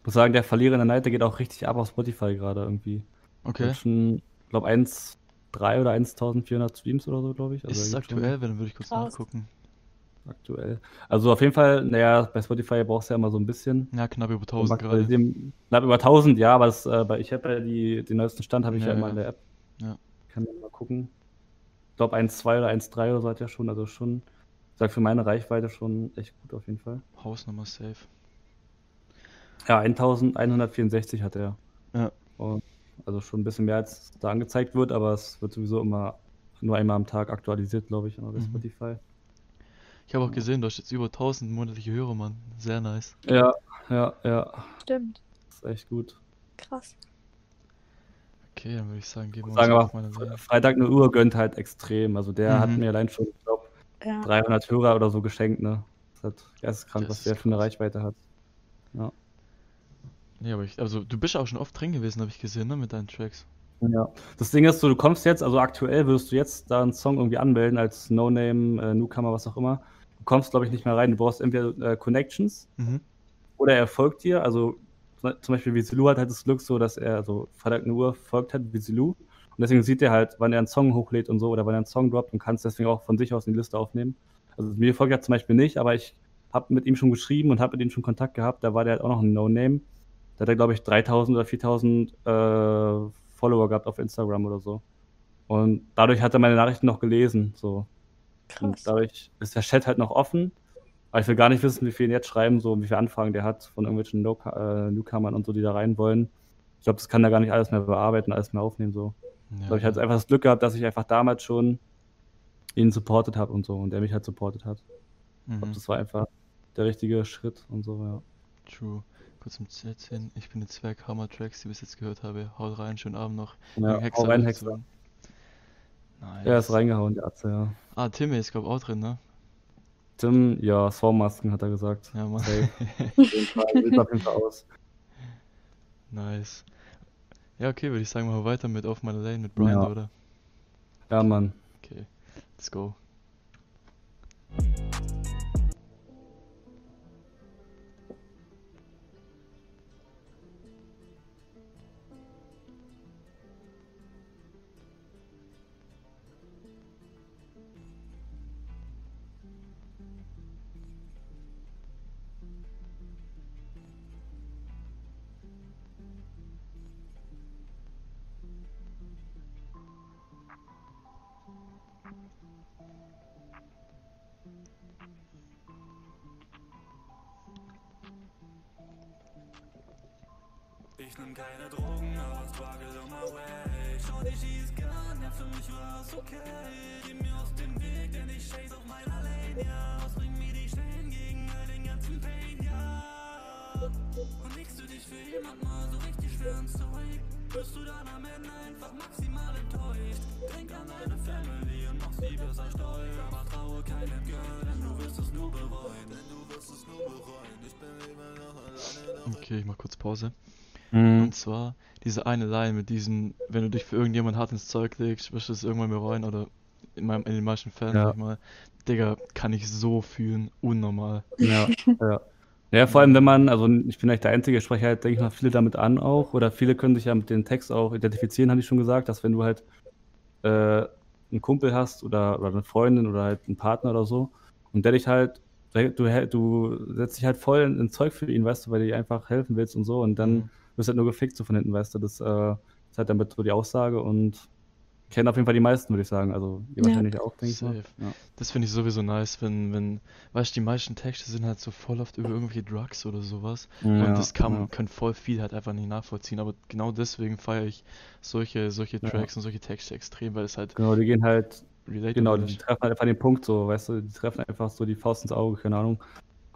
Ich muss sagen, der Verlierer in der Night, der geht auch richtig ab auf Spotify gerade irgendwie. Okay. Hat schon, ich glaube, 1,3 oder 1.400 Streams oder so, glaube ich. Ist es schon aktuell? Dann würde ich kurz Krass. nachgucken. Aktuell. Also auf jeden Fall, naja, bei Spotify brauchst du ja immer so ein bisschen. Ja, knapp über Um 1000 gerade. Knapp über 1000, ja, aber das, äh, ich habe ja die, den neuesten Stand, habe ich ja, Ja, immer ja. in der App. Ja. Kann man mal gucken. Ich glaube 1,2 oder 1,3 oder so hat er schon, also schon, ich sag für meine Reichweite schon echt gut auf jeden Fall. Hausnummer safe. Ja, 1164 hat er. Ja. Und also schon ein bisschen mehr als da angezeigt wird, aber es wird sowieso immer nur einmal am Tag aktualisiert, glaube ich, bei Mhm. Spotify. Ich habe auch gesehen, du hast jetzt über 1000 monatliche Hörer, Mann. Sehr nice. Ja, ja, ja. Stimmt. Das ist echt gut. Krass. Okay, dann würde ich sagen, gehen wir Ich uns sagen auf meine Lane. Freitag eine Uhr gönnt halt extrem. Also der hat Mhm. mir allein schon, ich glaube, Ja. 300 Hörer oder so geschenkt, ne? Das ist halt geisteskrank, Das was ist der für eine. Reichweite hat. Nee, aber ich, also du bist auch schon oft drin gewesen, habe ich gesehen, ne, mit deinen Tracks. Ja. Das Ding ist so, du kommst jetzt, also aktuell würdest du jetzt da einen Song irgendwie anmelden als No-Name, äh, Newcomer, was auch immer. Du kommst, glaube ich, nicht mehr rein. Du brauchst entweder äh, Connections Mhm. oder er folgt dir. Also zum Beispiel Vizilu hat halt das Glück so, dass er so Freitag eine Uhr folgt hat Vizilu. Und deswegen sieht er halt, wann er einen Song hochlädt und so oder wann er einen Song droppt und kannst deswegen auch von sich aus in die Liste aufnehmen. Also mir folgt er zum Beispiel nicht, aber ich habe mit ihm schon geschrieben und habe mit ihm schon Kontakt gehabt. Da war der halt auch noch ein No-Name. Da hat er, glaube ich, 3000 oder 4000 äh, Follower gehabt auf Instagram oder so. Und dadurch hat er meine Nachrichten noch gelesen. So. Und Krass. dadurch ist der Chat halt noch offen. Aber ich will gar nicht wissen, wie viele ihn jetzt schreiben, so wie viele Anfragen der hat von irgendwelchen no äh, Newcomern und so, die da rein wollen. Ich glaube, das kann er gar nicht alles mehr bearbeiten, alles mehr aufnehmen. So. Ja, Ich glaube, ich hatte einfach das Glück gehabt, dass ich einfach damals schon ihn supportet habe und so und er mich halt supportet hat. Ich glaube, mhm. das war einfach der richtige Schritt und so, ja. True. Kurz zum Chat hin. Ich bin der Zwerg Hammer Tracks, die ich bis jetzt gehört habe. Haut rein, schönen Abend noch. Ja, Wegen hau rein, Hexer Hexer. Nice. Er ist reingehauen, der Atze, ja. Ah, Timmy ist, glaube ich, auch drin, ne? Tim, ja, Swarm-Masken hat er gesagt. Ja, Mann. Safe. Auf jeden Fall, sieht auf jeden Fall aus. nice. Ja, okay, würde ich sagen, machen wir weiter mit Auf meine Lane mit Brian, Ja. oder? Ja, Mann. Okay, let's go. Line mit diesem, wenn du dich für irgendjemand hart ins Zeug legst, wirst du es irgendwann bereuen oder in, meinem, in den meisten Fällen, Ja. sag ich mal. Digga, kann ich so fühlen, unnormal. Ja, ja. Ja, vor allem, wenn man, also ich bin nicht der Einzige, ich spreche halt, denke ich mal, viele damit an auch. Oder viele können sich ja mit dem Text auch identifizieren, habe ich schon gesagt, dass wenn du halt äh, einen Kumpel hast oder, oder eine Freundin oder halt einen Partner oder so und der dich halt, du, du setzt dich halt voll in- ins Zeug für ihn, weißt du, weil du dir einfach helfen willst und so und dann Mhm. Wirst halt nur gefickt so von hinten, weißt du. Das äh, ist halt damit so die Aussage und kennen auf jeden Fall die meisten, würde ich sagen. Also ihr Ja. wahrscheinlich auch, denke ich mal. Ja. Das finde ich sowieso nice, wenn, wenn, weißt du, die meisten Texte sind halt so voll oft über irgendwelche Drugs oder sowas. Ja, und das kann, ja. können voll viel halt einfach nicht nachvollziehen. Aber genau deswegen feiere ich solche, solche Ja. Tracks und solche Texte extrem, weil es halt Genau, die gehen halt Genau, die treffen halt einfach den Punkt so, weißt du, die treffen einfach so die Faust ins Auge, keine Ahnung.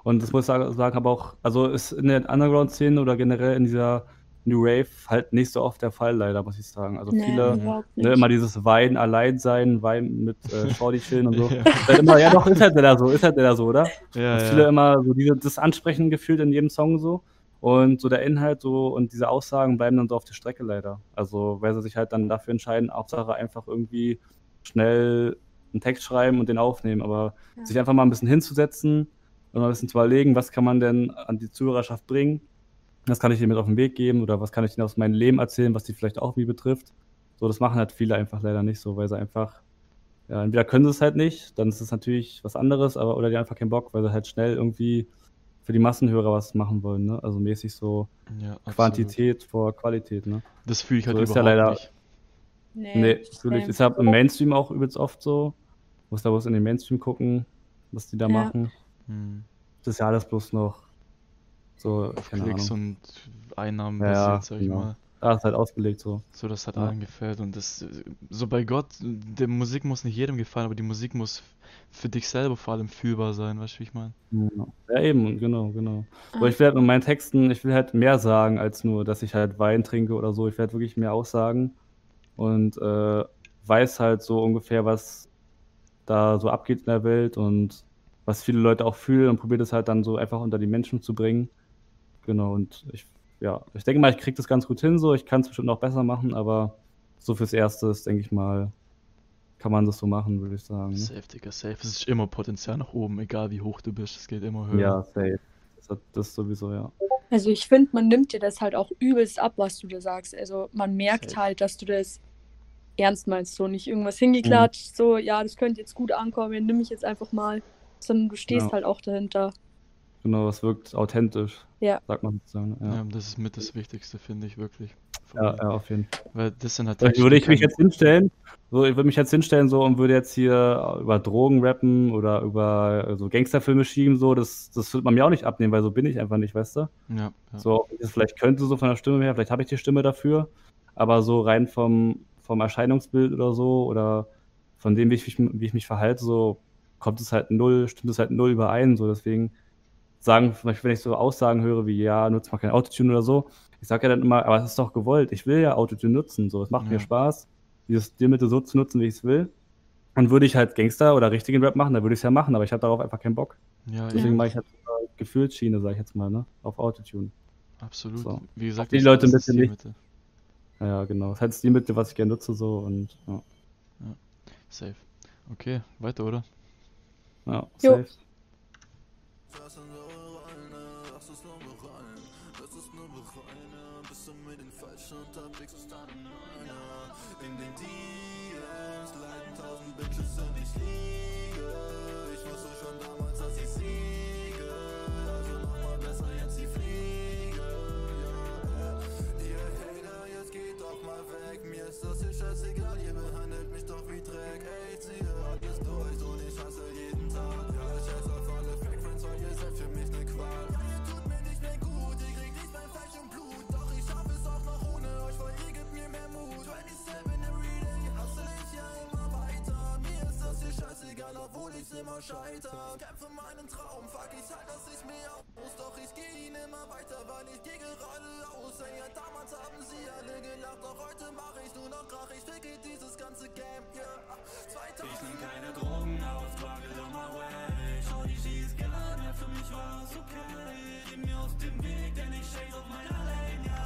Und das muss ich sagen, sagen aber auch, also ist in der Underground-Szene oder generell in dieser New Rave halt nicht so oft der Fall, leider, muss ich sagen. Also Nee, viele, ne, immer dieses Wein, allein sein, Wein mit äh, Shorty chillen und so. Ja. Ist halt immer, ja doch, ist halt leider so, ist halt leider so, oder? Ja, Dass ja. viele immer so diese, das Ansprechen gefühlt in jedem Song so. Und so der Inhalt so und diese Aussagen bleiben dann so auf der Strecke leider. Also, weil sie sich halt dann dafür entscheiden, Hauptsache einfach irgendwie schnell einen Text schreiben und den aufnehmen. Aber Ja. sich einfach mal ein bisschen hinzusetzen und mal ein bisschen zu überlegen, was kann man denn an die Zuhörerschaft bringen? Was kann ich dir mit auf den Weg geben oder was kann ich denen aus meinem Leben erzählen, was die vielleicht auch wie betrifft? So, das machen halt viele einfach leider nicht so, weil sie einfach, ja, entweder können sie es halt nicht, dann ist es natürlich was anderes, aber oder die haben einfach keinen Bock, weil sie halt schnell irgendwie für die Massenhörer was machen wollen, ne? Also mäßig so ja. Quantität vor Qualität, ne? Das fühle ich halt So ist ja überhaupt leider- nicht. Nee, Nee, natürlich. Ist ja im Mainstream auch übelst oft so. Muss da bloß in den Mainstream gucken, was die da Ja. machen. Hm. Das ist ja alles bloß noch so, Auf keine Klicks Ahnung. und Einnahmen Ja, basiert, sag ich genau. mal. krass halt ausgelegt so. So, das hat Ja. allen gefällt und das, so bei Gott, die Musik muss nicht jedem gefallen, aber die Musik muss für dich selber vor allem fühlbar sein, weißt du, wie ich meine? Ja, ja eben, genau, genau. So, ich will halt mit meinen Texten, ich will halt mehr sagen, als nur, dass ich halt Wein trinke oder so. Ich will halt wirklich mehr aussagen und äh, weiß halt so ungefähr, was da so abgeht in der Welt und was viele Leute auch fühlen und probiere das halt dann so einfach unter die Menschen zu bringen. Genau, und ich, ja, ich denke mal, ich kriege das ganz gut hin so. Ich kann es bestimmt noch besser machen, aber so fürs Erste ist, denke ich mal, kann man das so machen, würde ich sagen. Ne? Safe, Digga, safe. Es ist immer Potenzial nach oben, egal wie hoch du bist, es geht immer höher. Ja, safe. Das, sowieso, ja. Also ich finde, man nimmt dir das halt auch übelst ab, was du da sagst. Also man merkt Safe. halt, dass du das ernst meinst, so nicht irgendwas hingeklatscht, so ja, das könnte jetzt gut ankommen, nimm ich jetzt einfach mal, sondern du stehst Ja. halt auch dahinter. Genau, es wirkt authentisch. Ja. Sagt man sozusagen. Ja, Ja, das ist mit das Wichtigste, finde ich wirklich. Ja, ja auf jeden Fall. Weil das sind halt Vielleicht Texte, würde ich mich jetzt hinstellen, so, ich würde mich jetzt hinstellen so und würde jetzt hier über Drogen rappen oder über so Gangsterfilme schieben, so, das, das würde man mir auch nicht abnehmen, weil so bin ich einfach nicht, weißt du? Ja, ja. So, das vielleicht könnte, so von der Stimme her, vielleicht habe ich die Stimme dafür, aber so rein vom, vom Erscheinungsbild oder so oder von dem, wie ich, wie ich mich verhalte, so kommt es halt null, stimmt es halt null überein, so deswegen sagen, zum Beispiel, wenn ich so Aussagen höre wie, ja, nutzt mal kein Autotune oder so, ich sage ja dann immer, aber es ist doch gewollt, ich will ja Autotune nutzen, so, es macht Ja. mir Spaß, dieses Stilmittel so zu nutzen, wie ich es will. Und würde ich halt Gangster oder richtigen Rap machen, dann würde ich es ja machen, aber ich habe darauf einfach keinen Bock. ja, Deswegen eben, mache ich halt so Gefühlsschiene, sage ich jetzt mal, ne, auf Autotune. absolut. so. Wie gesagt, Die Leute ein bisschen nicht. Ja, genau. Das ist halt das Stilmittel, was ich gerne nutze, so und ja. Safe. Okay, weiter, oder? Ja, Jo. safe. Lass scheißegal, obwohl ich's immer scheiter. Kämpfe meinen Traum, fuck, ich halt, dass ich mir aus. Doch ich geh ihn immer weiter, weil ich geh geradeaus. Ey, ja, damals haben sie alle gelacht, doch heute mach ich nur noch Krach. Ich ficke dieses ganze Game, yeah. 2000 Ich nehm keine Drogen auf, trage doch mal way. Schau, die schießt gerne, für mich war es okay. Geh mir aus dem Weg, denn ich chase auf meiner Lane, ja.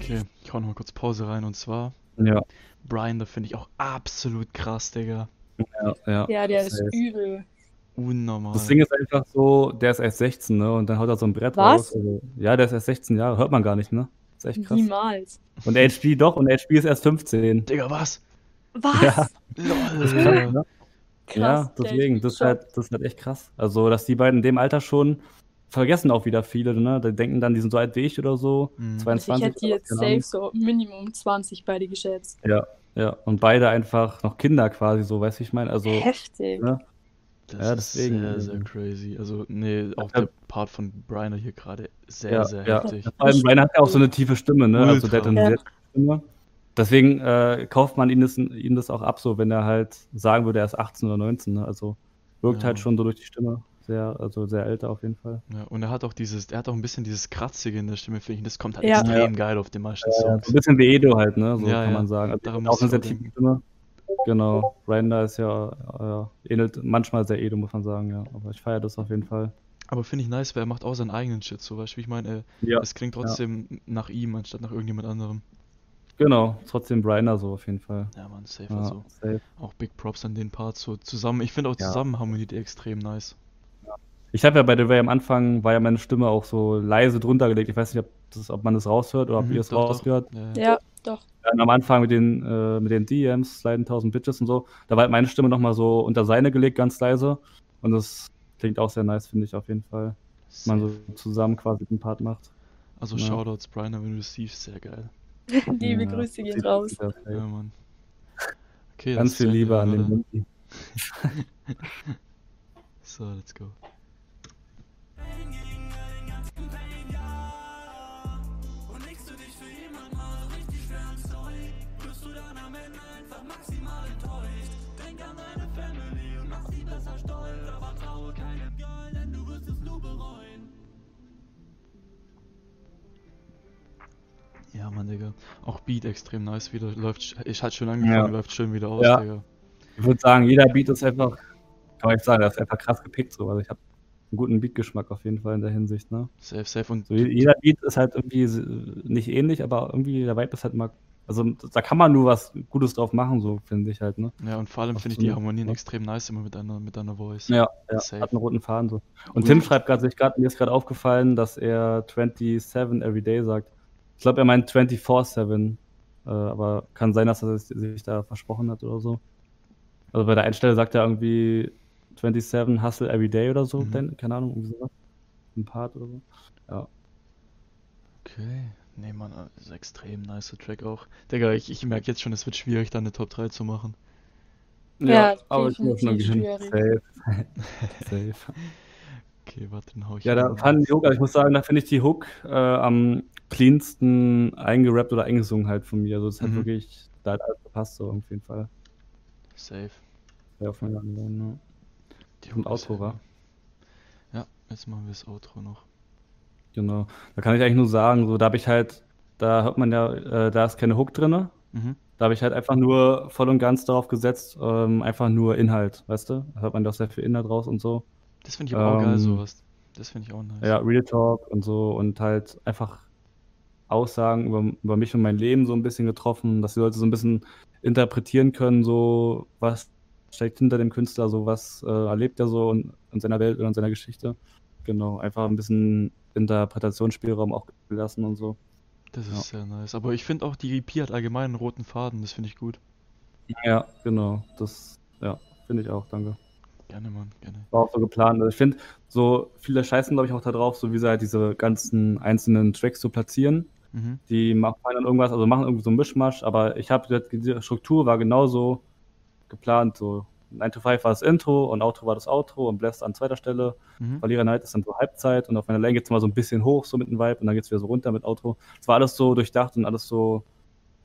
Okay, ich hau noch mal kurz Pause rein und zwar Ja, Brian, da finde ich auch absolut krass, Digga. Ja, ja. Ja, der ist safe. übel. Unnormal. Das Ding ist einfach so, der ist erst 16, ne? Und dann haut er so ein Brett Was? raus. Also, ja, der ist erst 16 Jahre, hört man gar nicht, ne? ist echt krass. Niemals. Und HB doch, und HB ist erst 15. Digga, was? Was? Ja. Lol. Das ist krass, ne? Krass. ja, deswegen, das ist, halt, das ist halt echt krass. Also, dass die beiden in dem Alter schon vergessen auch wieder viele, ne? Die denken dann, die sind so alt wie ich oder so. Mhm. Also 22. ich hätte die jetzt safe so Minimum 20 beide geschätzt. Ja, ja. Und beide einfach noch Kinder quasi, so, weißt du, ich meine? Also, Heftig. ne? Das Ja, ist deswegen, sehr, also- sehr crazy. Also, nee, auch Ja. der Part von Brian hier gerade sehr, ja, sehr ja. heftig. Vor allem, Brian hat ja auch so eine tiefe Stimme, ne? Also, der hat eine Ja. sehr tiefe Stimme. Deswegen äh, kauft man ihn das, ihn das auch ab, so, wenn er halt sagen würde, er ist 18 oder 19, ne? Also, wirkt Ja. halt schon so durch die Stimme. Sehr, also sehr älter auf jeden Fall. Ja, und er hat auch dieses, er hat auch ein bisschen dieses Kratzige in der Stimme, finde ich. Das kommt halt Ja. extrem geil auf den meisten Ja, Songs. so ein bisschen wie Edo halt, ne? So Ja, kann ja. man sagen. Also Daran auch eine sehr tiefe. Stimme. Genau. Randa ist ja, äh, ähnelt manchmal sehr Edo, muss man sagen, ja. Aber ich feiere das auf jeden Fall. Aber finde ich nice, weil er macht auch seinen eigenen Shit, so weißt du, wie ich meine, äh, Ja. es klingt trotzdem nach ihm, anstatt nach irgendjemand anderem. Genau, trotzdem Brianer so auf jeden Fall. Ja, man, safe Ja, also. safe. Auch Big Props an den Part so zusammen. Ich finde auch Ja. zusammen harmoniert ihr extrem nice. Ich habe ja bei The Way am Anfang, war ja meine Stimme auch so leise drunter gelegt. Ich weiß nicht, ob, das, ob man das raushört oder ob Mhm, ihr es doch, doch. raushört. Ja, ja. Doch. Dann am Anfang mit den, äh, mit den DMs, Sliden 1000 Bitches und so, da war halt meine Stimme nochmal so unter seine gelegt, ganz leise. Und das klingt auch sehr nice, finde ich auf jeden Fall. Wenn man Safe. so zusammen quasi den Part macht. Also Ja. Shoutouts, Brian, wenn du das siehst, sehr geil. Liebe Ja, Grüße gehen raus. safe. Ja, Mann. Okay, Ganz das viel Liebe an den? Münzi. So, let's go. du dann am Ende einfach maximal enttäuscht. Denk an deine Family und mach sie besser stolz. Aber traue keinem Girl, denn du wirst es nur bereuen. Ja, Mann, Digga. Auch Beat extrem nice wieder. Läuft, ich hatte schon angefangen, ja. läuft schön wieder aus, ja. Digga. Ich würde sagen, jeder Beat ist einfach, kann ich sagen, der ist einfach krass gepickt so. Also ich habe einen guten Beatgeschmack auf jeden Fall in der Hinsicht, ne? Safe, safe und. So, jeder Beat ist halt irgendwie nicht ähnlich, aber irgendwie der Vibe ist halt immer also da kann man nur was Gutes drauf machen, so finde ich halt, ne? ja, und vor allem finde ich so die Harmonien extrem nice immer mit einer, mit einer Voice. Ja, ja, Safe. hat einen roten Faden so. Und Gut. Tim schreibt gerade, sich mir ist gerade aufgefallen, dass er 27 everyday sagt. Ich glaube, er meint 24-7. Äh, aber kann sein, dass er sich, da versprochen hat oder so. Also bei der Einstelle sagt er irgendwie 27 Hustle everyday oder so, Mhm. denn, keine Ahnung, irgendwie sowas. Ein Part oder so. Ja. Okay. Nee, Mann, das ist extrem nice Track auch. Digga, ich, ich merke jetzt schon, es wird schwierig, da eine Top 3 zu machen. Ja, aber ich muss irgendwie hin. Safe. Safe. Okay, warte, dann hau ich Ja, da fand die Hook, also ich muss sagen, da finde ich die Hook äh, am cleansten eingerappt oder eingesungen halt von mir. Also es hat Mhm. wirklich, da hat alles gepasst, so auf jeden Fall. Safe. Ja, auf meiner Anleitung, ne? Die Und Hook ist Outro, wa? heavy. Ja, jetzt machen wir das Outro noch. Genau. Da kann ich eigentlich nur sagen, so da habe ich halt, da hört man ja, äh, da ist keine Hook drin. Mhm. Da habe ich halt einfach nur voll und ganz darauf gesetzt, ähm, einfach nur Inhalt, weißt du? Da hört man doch sehr viel Inhalt raus und so. Das finde ich aber auch geil, Ähm, sowas. Das finde ich auch nice. Ja, Real Talk und so und halt einfach Aussagen über, über mich und mein Leben so ein bisschen getroffen, dass die Leute so ein bisschen interpretieren können, so was steckt hinter dem Künstler, so was äh, erlebt er so in, in seiner Welt oder in seiner Geschichte. Genau, einfach ein bisschen Interpretationsspielraum auch gelassen und so. Das ist Ja. sehr nice. Aber ich finde auch, die EP hat allgemein einen roten Faden, das finde ich gut. Ja, genau, das, ja, finde ich auch, danke. Gerne, Mann, gerne. War auch so geplant. Also ich finde, so viele scheißen, glaube ich, auch da drauf, so wie sie halt diese ganzen einzelnen Tracks so platzieren. Mhm. Die machen dann irgendwas, also machen irgendwie so einen Mischmasch, aber ich habe die Struktur war genauso geplant. So 9 to 5 war das Intro und Outro war das Outro und Blast an zweiter Stelle. Mhm. Verlierer Night ist dann so Halbzeit und auf meiner Lane geht es mal so ein bisschen hoch, so mit dem Vibe und dann geht es wieder so runter mit Outro. Es war alles so durchdacht und alles so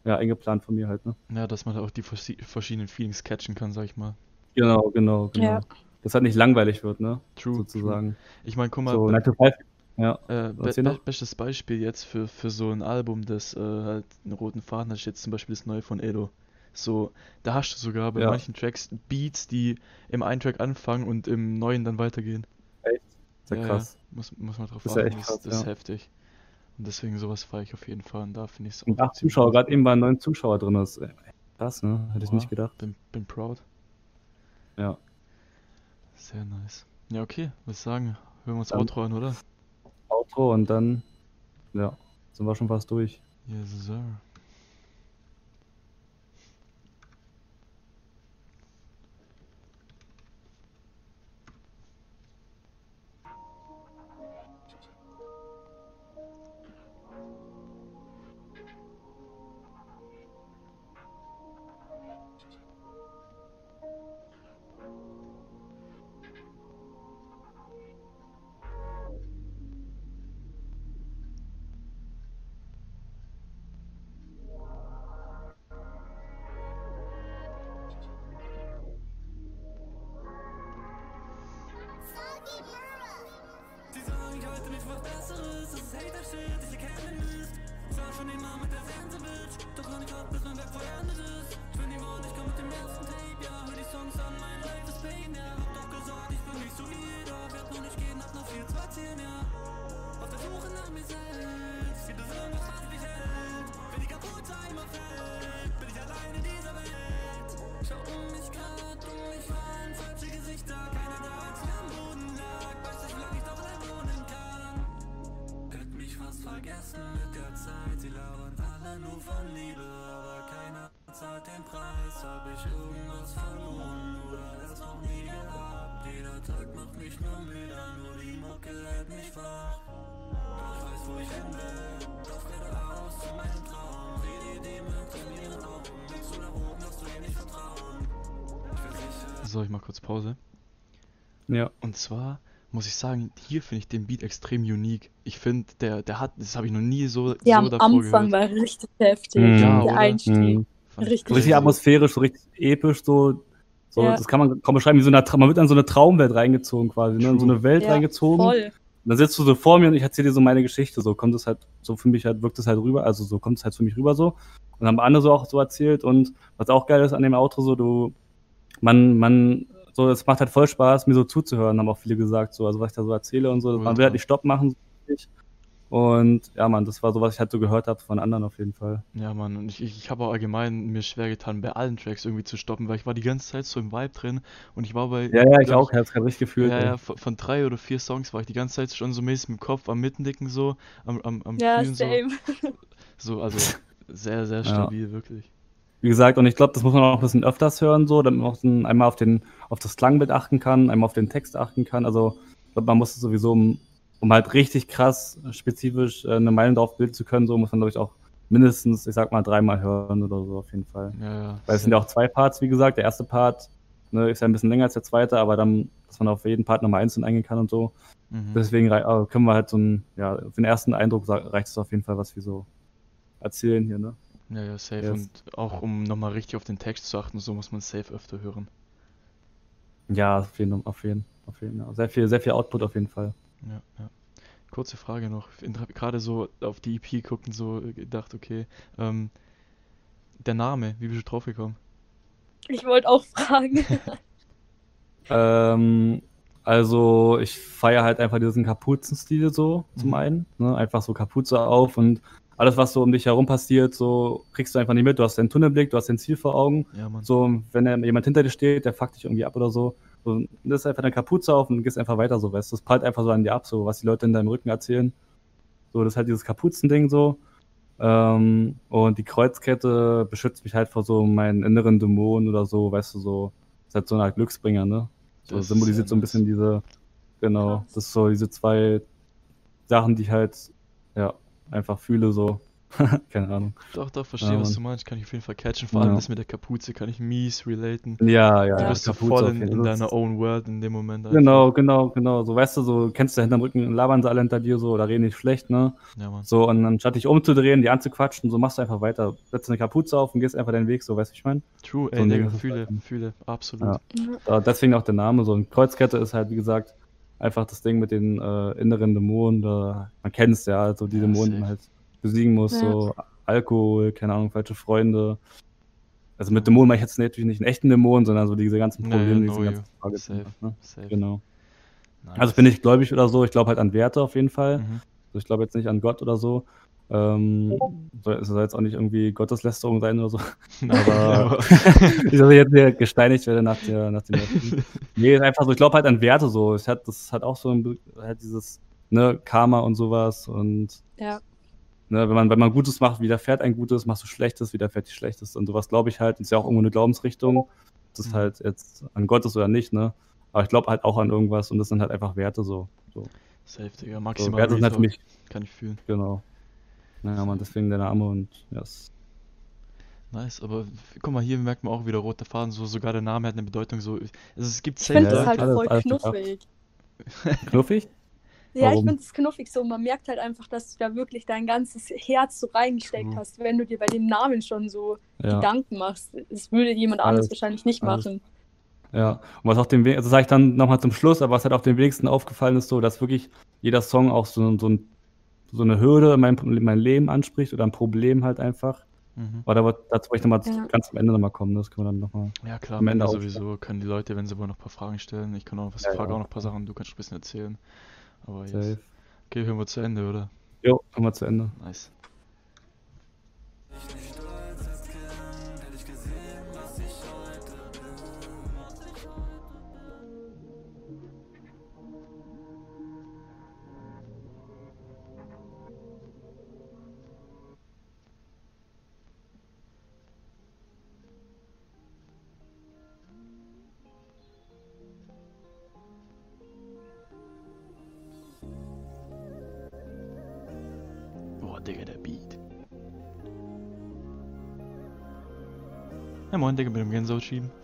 ja, eingeplant von mir halt, ne? Ja, dass man da auch die verschiedenen Feelings catchen kann, sag ich mal. Genau, genau, genau. Ja. Dass halt nicht langweilig wird, ne? True. Sozusagen. True. Ich meine, guck mal, So be 9 to 5. Ja. äh, be be bestes Beispiel jetzt für, für so ein Album, das äh, halt einen roten Faden hat, ist jetzt zum Beispiel das neue von Edo. So, da hast du sogar bei Ja. manchen Tracks Beats, die im einen Track anfangen und im neuen dann weitergehen. Sehr Ja, krass. Ja, muss, muss man drauf ja achten, echt das, krass, das ist heftig. Und deswegen sowas feiere ich auf jeden Fall und da finde ich es Und acht Zuschauer, gerade eben waren neun Zuschauer drin. Das ist echt krass, ne? Hätte ich nicht gedacht. Bin, bin proud. Ja. Sehr nice. Ja, okay, würde ich sagen, hören wir uns Dann- Outro an, oder? Outro und dann, ja, sind wir schon fast durch. Yes, sir. Ich irgendwas verloren oder es noch nie gehabt? Jeder Tag macht mich nur müder, nur die Mucke hält mich wach. Doch ich weiß, wo ich hin will, doch geradeaus zu meinem Traum. Sieh die Demons in ihren Augen, willst du da oben, dass du ihr nicht vertrauen? So, ich mach kurz Pause. Ja. Und zwar muss ich sagen, hier finde ich den Beat extrem unique. Ich finde, der, der hat, das habe ich noch nie so, Ja, so am davor Anfang gehört. war richtig heftig. Mhm. Ja, der? Einstieg. Mhm. Richtig So richtig atmosphärisch, so richtig episch, so. So, Ja. das kann man kaum beschreiben, wie so eine, man wird in so eine Traumwelt reingezogen quasi, ne? In so eine Welt Ja, reingezogen. voll. dann sitzt du so vor mir und ich erzähle dir so meine Geschichte. So kommt es halt, so für mich halt, wirkt es halt rüber, also so kommt es halt für mich rüber so. Und haben andere so auch so erzählt. Und was auch geil ist an dem Outro, so du, man, man, so, es macht halt voll Spaß, mir so zuzuhören, haben auch viele gesagt, so, also was ich da so erzähle und so. Man will halt nicht Stopp machen, so richtig. Und ja, Mann, das war so, was ich halt so gehört habe von anderen auf jeden Fall. Ja, Mann, und ich, ich, habe auch allgemein mir schwer getan, bei allen Tracks irgendwie zu stoppen, weil ich war die ganze Zeit so im Vibe drin und ich war bei, Ja, ja, ich auch, ich hab's gerade richtig gefühlt. Ja, ey. ja, von, von drei oder vier Songs war ich die ganze Zeit schon so mäßig im Kopf am Mittendicken so, am, am, am Ja, Fühlen so. same. So, also sehr, sehr Ja. stabil, wirklich. Wie gesagt, und ich glaube, das muss man auch ein bisschen öfters hören, so, damit man auch so einmal auf, den, auf das Klangbild achten kann, einmal auf den Text achten kann. Also, ich glaube, man muss es sowieso, um, um halt richtig krass spezifisch äh, eine Meinung darauf bilden zu können, so muss man, glaube ich, auch mindestens, ich sag mal, dreimal hören oder so auf jeden Fall. Ja, ja. Weil es sind ja auch zwei Parts, wie gesagt. Der erste Part ne, ist ja ein bisschen länger als der zweite, aber dann, dass man auf jeden Part nochmal einzeln eingehen kann und so. Mhm. Deswegen äh, können wir halt so ein, ja, für den ersten Eindruck reicht es auf jeden Fall, was wir so erzählen hier, ne? Ja, ja, safe. Yes. Und auch um nochmal richtig auf den Text zu achten, so muss man safe öfter hören. Ja, auf jeden, auf jeden, auf jeden. Ja. Sehr viel, sehr viel Output auf jeden Fall. Ja, ja. Kurze Frage noch. Gerade so auf die EP gucken, so äh, gedacht, okay, ähm, der Name, wie bist du drauf gekommen? Ich wollte auch fragen. Ähm, also ich feiere halt einfach diesen Kapuzenstil so zum Mhm. einen. Ne? Einfach so Kapuze auf und alles, was so um dich herum passiert, so kriegst du einfach nicht mit. Du hast den Tunnelblick, du hast dein Ziel vor Augen. Ja. So, wenn jemand hinter dir steht, der fuckt dich irgendwie ab oder so. So das ist einfach eine Kapuze auf und gehst einfach weiter so, weißt du. Das prallt einfach so an dir ab, so was die Leute in deinem Rücken erzählen. So, das ist halt dieses Kapuzending so. Ähm, und die Kreuzkette beschützt mich halt vor so meinen inneren Dämonen oder so, weißt du, so. Ist halt so eine Art Glücksbringer, ne? So Das symbolisiert so ein bisschen diese, genau, Krass. das ist so diese zwei Sachen, die ich halt, ja, einfach fühle, so. Keine Ahnung. Doch, doch, verstehe, Ja, was du meinst. Kann ich auf jeden Fall catchen. Vor allem Ja. das mit der Kapuze kann ich mies relaten. Ja, ja, Du ja. bist so Kapuze voll in, in deiner own world in dem Moment. Genau, genau, genau. So, weißt du, so kennst du hinterm Rücken, labern sie alle hinter dir so oder reden nicht schlecht, ne? Ja, Mann. So, und anstatt dich umzudrehen, die anzuquatschen, so machst du einfach weiter. Setzt eine Kapuze auf und gehst einfach deinen Weg, so, weißt du, ich meine? True, So ey, Digga, fühle, halt dann. fühle, absolut. Ja. Deswegen auch der Name. So, eine Kreuzkette ist halt, wie gesagt, einfach das Ding mit den äh, inneren Dämonen. Da, man kennt es ja, also die Ja, Dämonen, safe. halt besiegen muss, Ja. so Alkohol, keine Ahnung, falsche Freunde. Also mit Dämonen meine ich jetzt natürlich nicht einen echten Dämon, sondern so diese ganzen Probleme, ja, diese know ganzen you. Fragezeichen, Safe. ne? Safe. Genau. Nice. Also bin ich gläubig oder so. Ich glaube halt an Werte auf jeden Fall. Mhm. Also ich glaube jetzt nicht an Gott oder so. Ähm, soll, es soll jetzt auch nicht irgendwie Gotteslästerung sein oder so. Aber ich dass ich jetzt hier gesteinigt werde nach, der, nach dem Letzten. Nee, ist einfach so, ich glaube halt an Werte so. Ich hat, das hat auch so ein, halt dieses ne, Karma und sowas. Und Ja. Ne, wenn man, wenn man Gutes macht, widerfährt ein Gutes, machst du Schlechtes, widerfährt die Schlechtes. Und sowas glaube ich halt, ist ja auch irgendwo eine Glaubensrichtung. Das Mhm. halt jetzt an Gott ist oder nicht, ne? Aber ich glaube halt auch an irgendwas und das sind halt einfach Werte so. so. Safe, Digga, so maximal Werte sind halt für mich. Kann ich fühlen. genau. Naja, man, deswegen der Name und ja, es- Nice, aber guck mal, hier merkt man auch wieder roter Faden, so sogar der Name hat eine Bedeutung, so, also es gibt Ich finde das halt alles- voll alles knuffig. knuffig. Ja, ich Warum? finde es knuffig so. Man merkt halt einfach, dass du da wirklich dein ganzes Herz so reingesteckt True. hast, wenn du dir bei dem Namen schon so Ja. Gedanken machst. Das würde jemand anderes Alles- wahrscheinlich nicht alles. machen. Ja, und was auch dem, also sage ich dann nochmal zum Schluss, aber was halt auch dem wenigsten aufgefallen ist, so, dass wirklich jeder Song auch so, so, ein, so eine Hürde in meinem, in meinem Leben anspricht oder ein Problem halt einfach. Mhm. Aber dazu wollte ich nochmal Ja. ganz am Ende nochmal kommen, ne? das können wir dann nochmal. Ja klar, am am Ende auch- sowieso können die Leute, wenn sie wollen, noch ein paar Fragen stellen. Ich kann auch was, Ja, frage ja. auch noch ein paar Sachen, du kannst ein bisschen erzählen. Aber jetzt, Safe. okay, hören wir zu Ende, oder? Jo, kommen wir zu Ende. Nice. Moin, Digga, mit dem Gänsehaut schieben.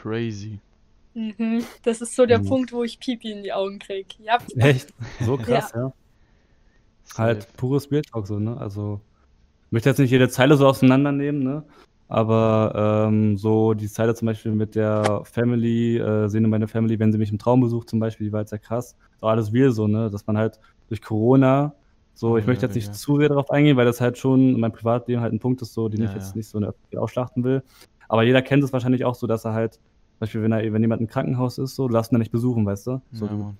Crazy. Mhm. Das ist so der Mhm. Punkt, wo ich Pipi in die Augen krieg. Ja. Echt? So krass, ja. Halt Safe. pures Real Talk so, ne? Also, ich möchte jetzt nicht jede Zeile so auseinandernehmen, ne? Aber ähm, so die Zeile zum Beispiel mit der Family, äh, sehne meine Family, wenn sie mich im Traum besucht, zum Beispiel, die war jetzt sehr krass. War alles real so, ne? Dass man halt durch Corona, so, ich möchte ja, jetzt nicht ja. zu sehr darauf eingehen, weil das halt schon in meinem Privatleben halt ein Punkt ist, so, den Ja, ich jetzt ja. nicht so in der Öffentlichkeit ausschlachten will. Aber jeder kennt es wahrscheinlich auch so, dass er halt, Beispiel, wenn er, wenn jemand im Krankenhaus ist, so, lass ihn da nicht besuchen, weißt du? So, Ja, du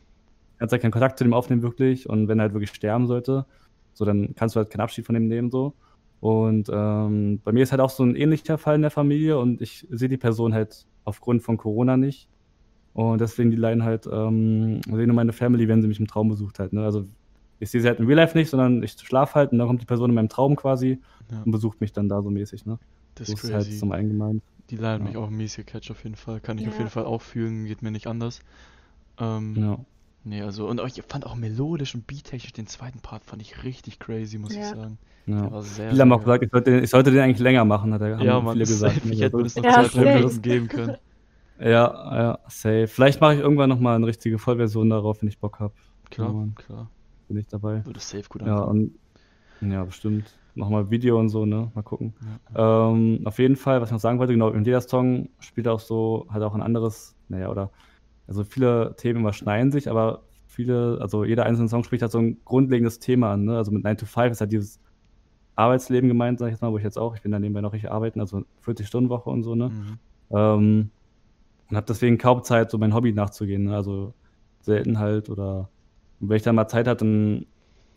kannst halt keinen Kontakt zu dem aufnehmen wirklich und wenn er halt wirklich sterben sollte, so dann kannst du halt keinen Abschied von ihm nehmen so. Und ähm, bei mir ist halt auch so ein ähnlicher Fall in der Familie und ich sehe die Person halt aufgrund von Corona nicht. Und deswegen die Leiden halt, ähm, sehe nur meine Family, wenn sie mich im Traum besucht halt. Ne? Also ich sehe sie halt im Real Life nicht, sondern ich schlafe halt und dann kommt die Person in meinem Traum quasi Ja, und besucht mich dann da so mäßig. Ne? das So ist ist halt zum Allgemeinen. Die leiden Ja. mich auch mies gecatcht auf jeden Fall. Kann ich auf Ja. jeden Fall auch fühlen, geht mir nicht anders. Ähm, Ja. Nee, also, und ich fand auch melodisch und beattechnisch den zweiten Part fand ich richtig crazy, muss ich Ja. sagen. Der ja. war sehr, Viele haben sehr auch gesagt, ich sollte, den, ich sollte den eigentlich länger machen, hat er, haben Ja, Mann, viele gesagt. safe. Ich hätte mir das noch Ja, zwei, drei. Minuten geben können. Ja, ja, safe. Vielleicht mache ich irgendwann nochmal eine richtige Vollversion darauf, wenn ich Bock habe. Klar, Mann. klar. Bin ich dabei. Würde safe gut Ja, ankommen. und ja, bestimmt. Nochmal Video und so, ne? Mal gucken. Ja. Ähm, auf jeden Fall, was ich noch sagen wollte, genau, in jeder Song spielt auch so, hat auch ein anderes, naja, oder, also viele Themen überschneiden sich, aber viele, also jeder einzelne Song spricht halt so ein grundlegendes Thema an, ne? Also mit 9 to 5 ist halt dieses Arbeitsleben gemeint, sag ich jetzt mal, wo ich jetzt auch, ich bin da nebenbei noch richtig arbeiten, also 40-Stunden-Woche und so, ne? Mhm. Ähm, und habe deswegen kaum Zeit, so mein Hobby nachzugehen. Ne? Also selten halt oder und wenn ich dann mal Zeit hatte, dann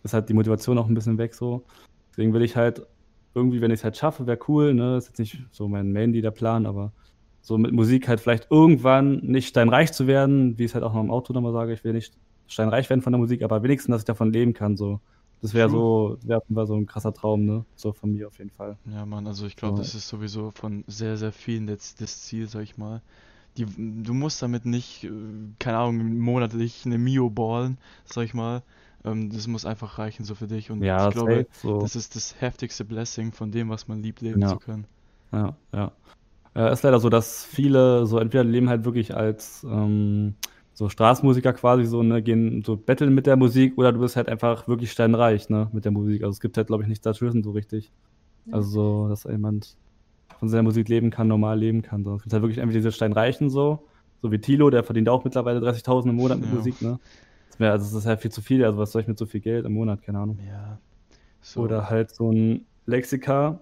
ist halt die Motivation auch ein bisschen weg so. Deswegen will ich halt irgendwie, wenn ich es halt schaffe, wäre cool. Ne? Ist jetzt nicht so mein Main der Plan, aber so mit Musik halt vielleicht irgendwann nicht steinreich zu werden, wie ich es halt auch noch im Auto nochmal sage. Ich will nicht steinreich werden von der Musik, aber wenigstens, dass ich davon leben kann. So. Das wäre so, wäre wär so ein krasser Traum, ne? So von mir auf jeden Fall. Ja, Mann, also ich glaube, So. das ist sowieso von sehr, sehr vielen das, das Ziel, sag ich mal. Die, du musst damit nicht, äh, keine Ahnung, monatlich eine Mio ballen, sag ich mal. Ähm, das muss einfach reichen so für dich. Und Ja, ich glaube, so. das ist das heftigste Blessing von dem, was man liebt, leben Ja. zu können. Ja, ja. Äh, ist leider so, dass viele so entweder leben halt wirklich als ähm, so Straßenmusiker quasi so, ne, gehen so betteln mit der Musik oder du bist halt einfach wirklich steinreich, ne, mit der Musik. Also es gibt halt, glaube ich, nichts dazwischen so richtig. Also so, dass jemand von seiner Musik leben kann, normal leben kann. So. Es gibt halt wirklich entweder diese Steinreichen so, so wie Tilo, der verdient auch mittlerweile 30.000 im Monat mit Ja. Musik, ne. Das wär, also das ist halt viel zu viel, also was soll ich mit so viel Geld im Monat, keine Ahnung. Ja. So. Oder halt so ein Lexika,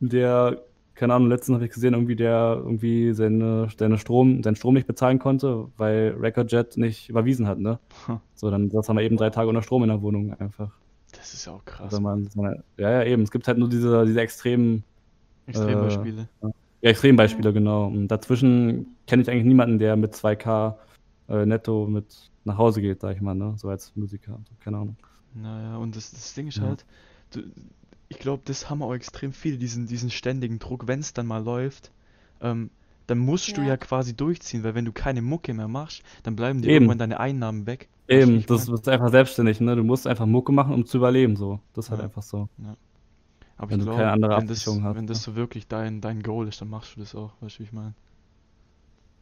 der, keine Ahnung, letztens habe ich gesehen, irgendwie der irgendwie seine, seine Strom, seinen Strom nicht bezahlen konnte, weil Recordjet nicht überwiesen hat, ne? Ha, So, dann saß mal eben drei Tage unter Strom in der Wohnung einfach. Das ist ja auch krass. Also man, man, ja, ja, eben. Es gibt halt nur diese, diese extremen, Extrembeispiele. ja, Extrembeispiele, genau. Und dazwischen kenne ich eigentlich niemanden, der mit 2K äh, netto mit nach Hause geht, sag ich mal, ne? So als Musiker. So, keine Ahnung. Naja, und das, das Ding ist Ja. halt, du, ich glaube, das haben auch extrem viele, diesen, diesen ständigen Druck, wenn es dann mal läuft, ähm, dann musst du Ja. ja quasi durchziehen, weil wenn du keine Mucke mehr machst, dann bleiben dir Eben. irgendwann deine Einnahmen weg. Eben, ich das mein? ist einfach selbstständig, ne? Du musst einfach Mucke machen, um zu überleben, so. Das ist halt Ja. einfach so. Aber wenn ich du glaube, keine andere wenn das, Absicherung hast, wenn das ne? so wirklich dein, dein Goal ist, dann machst du das auch, weißt du, wie ich meine?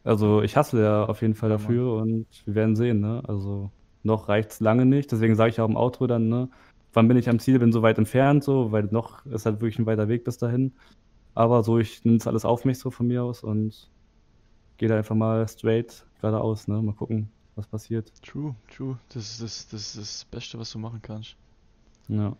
Also ich hasse ja auf jeden Fall dafür und wir werden sehen, ne? Also noch reicht's lange nicht, deswegen sage ich auch im Outro dann, ne? Wann bin ich am Ziel, bin so weit entfernt, so, weil noch ist halt wirklich ein weiter Weg bis dahin. Aber so, ich nehme es alles auf mich so von mir aus und gehe da einfach mal straight geradeaus, ne? Mal gucken, was passiert. True, true. Das ist das, das, ist das Beste, was du machen kannst. Ja.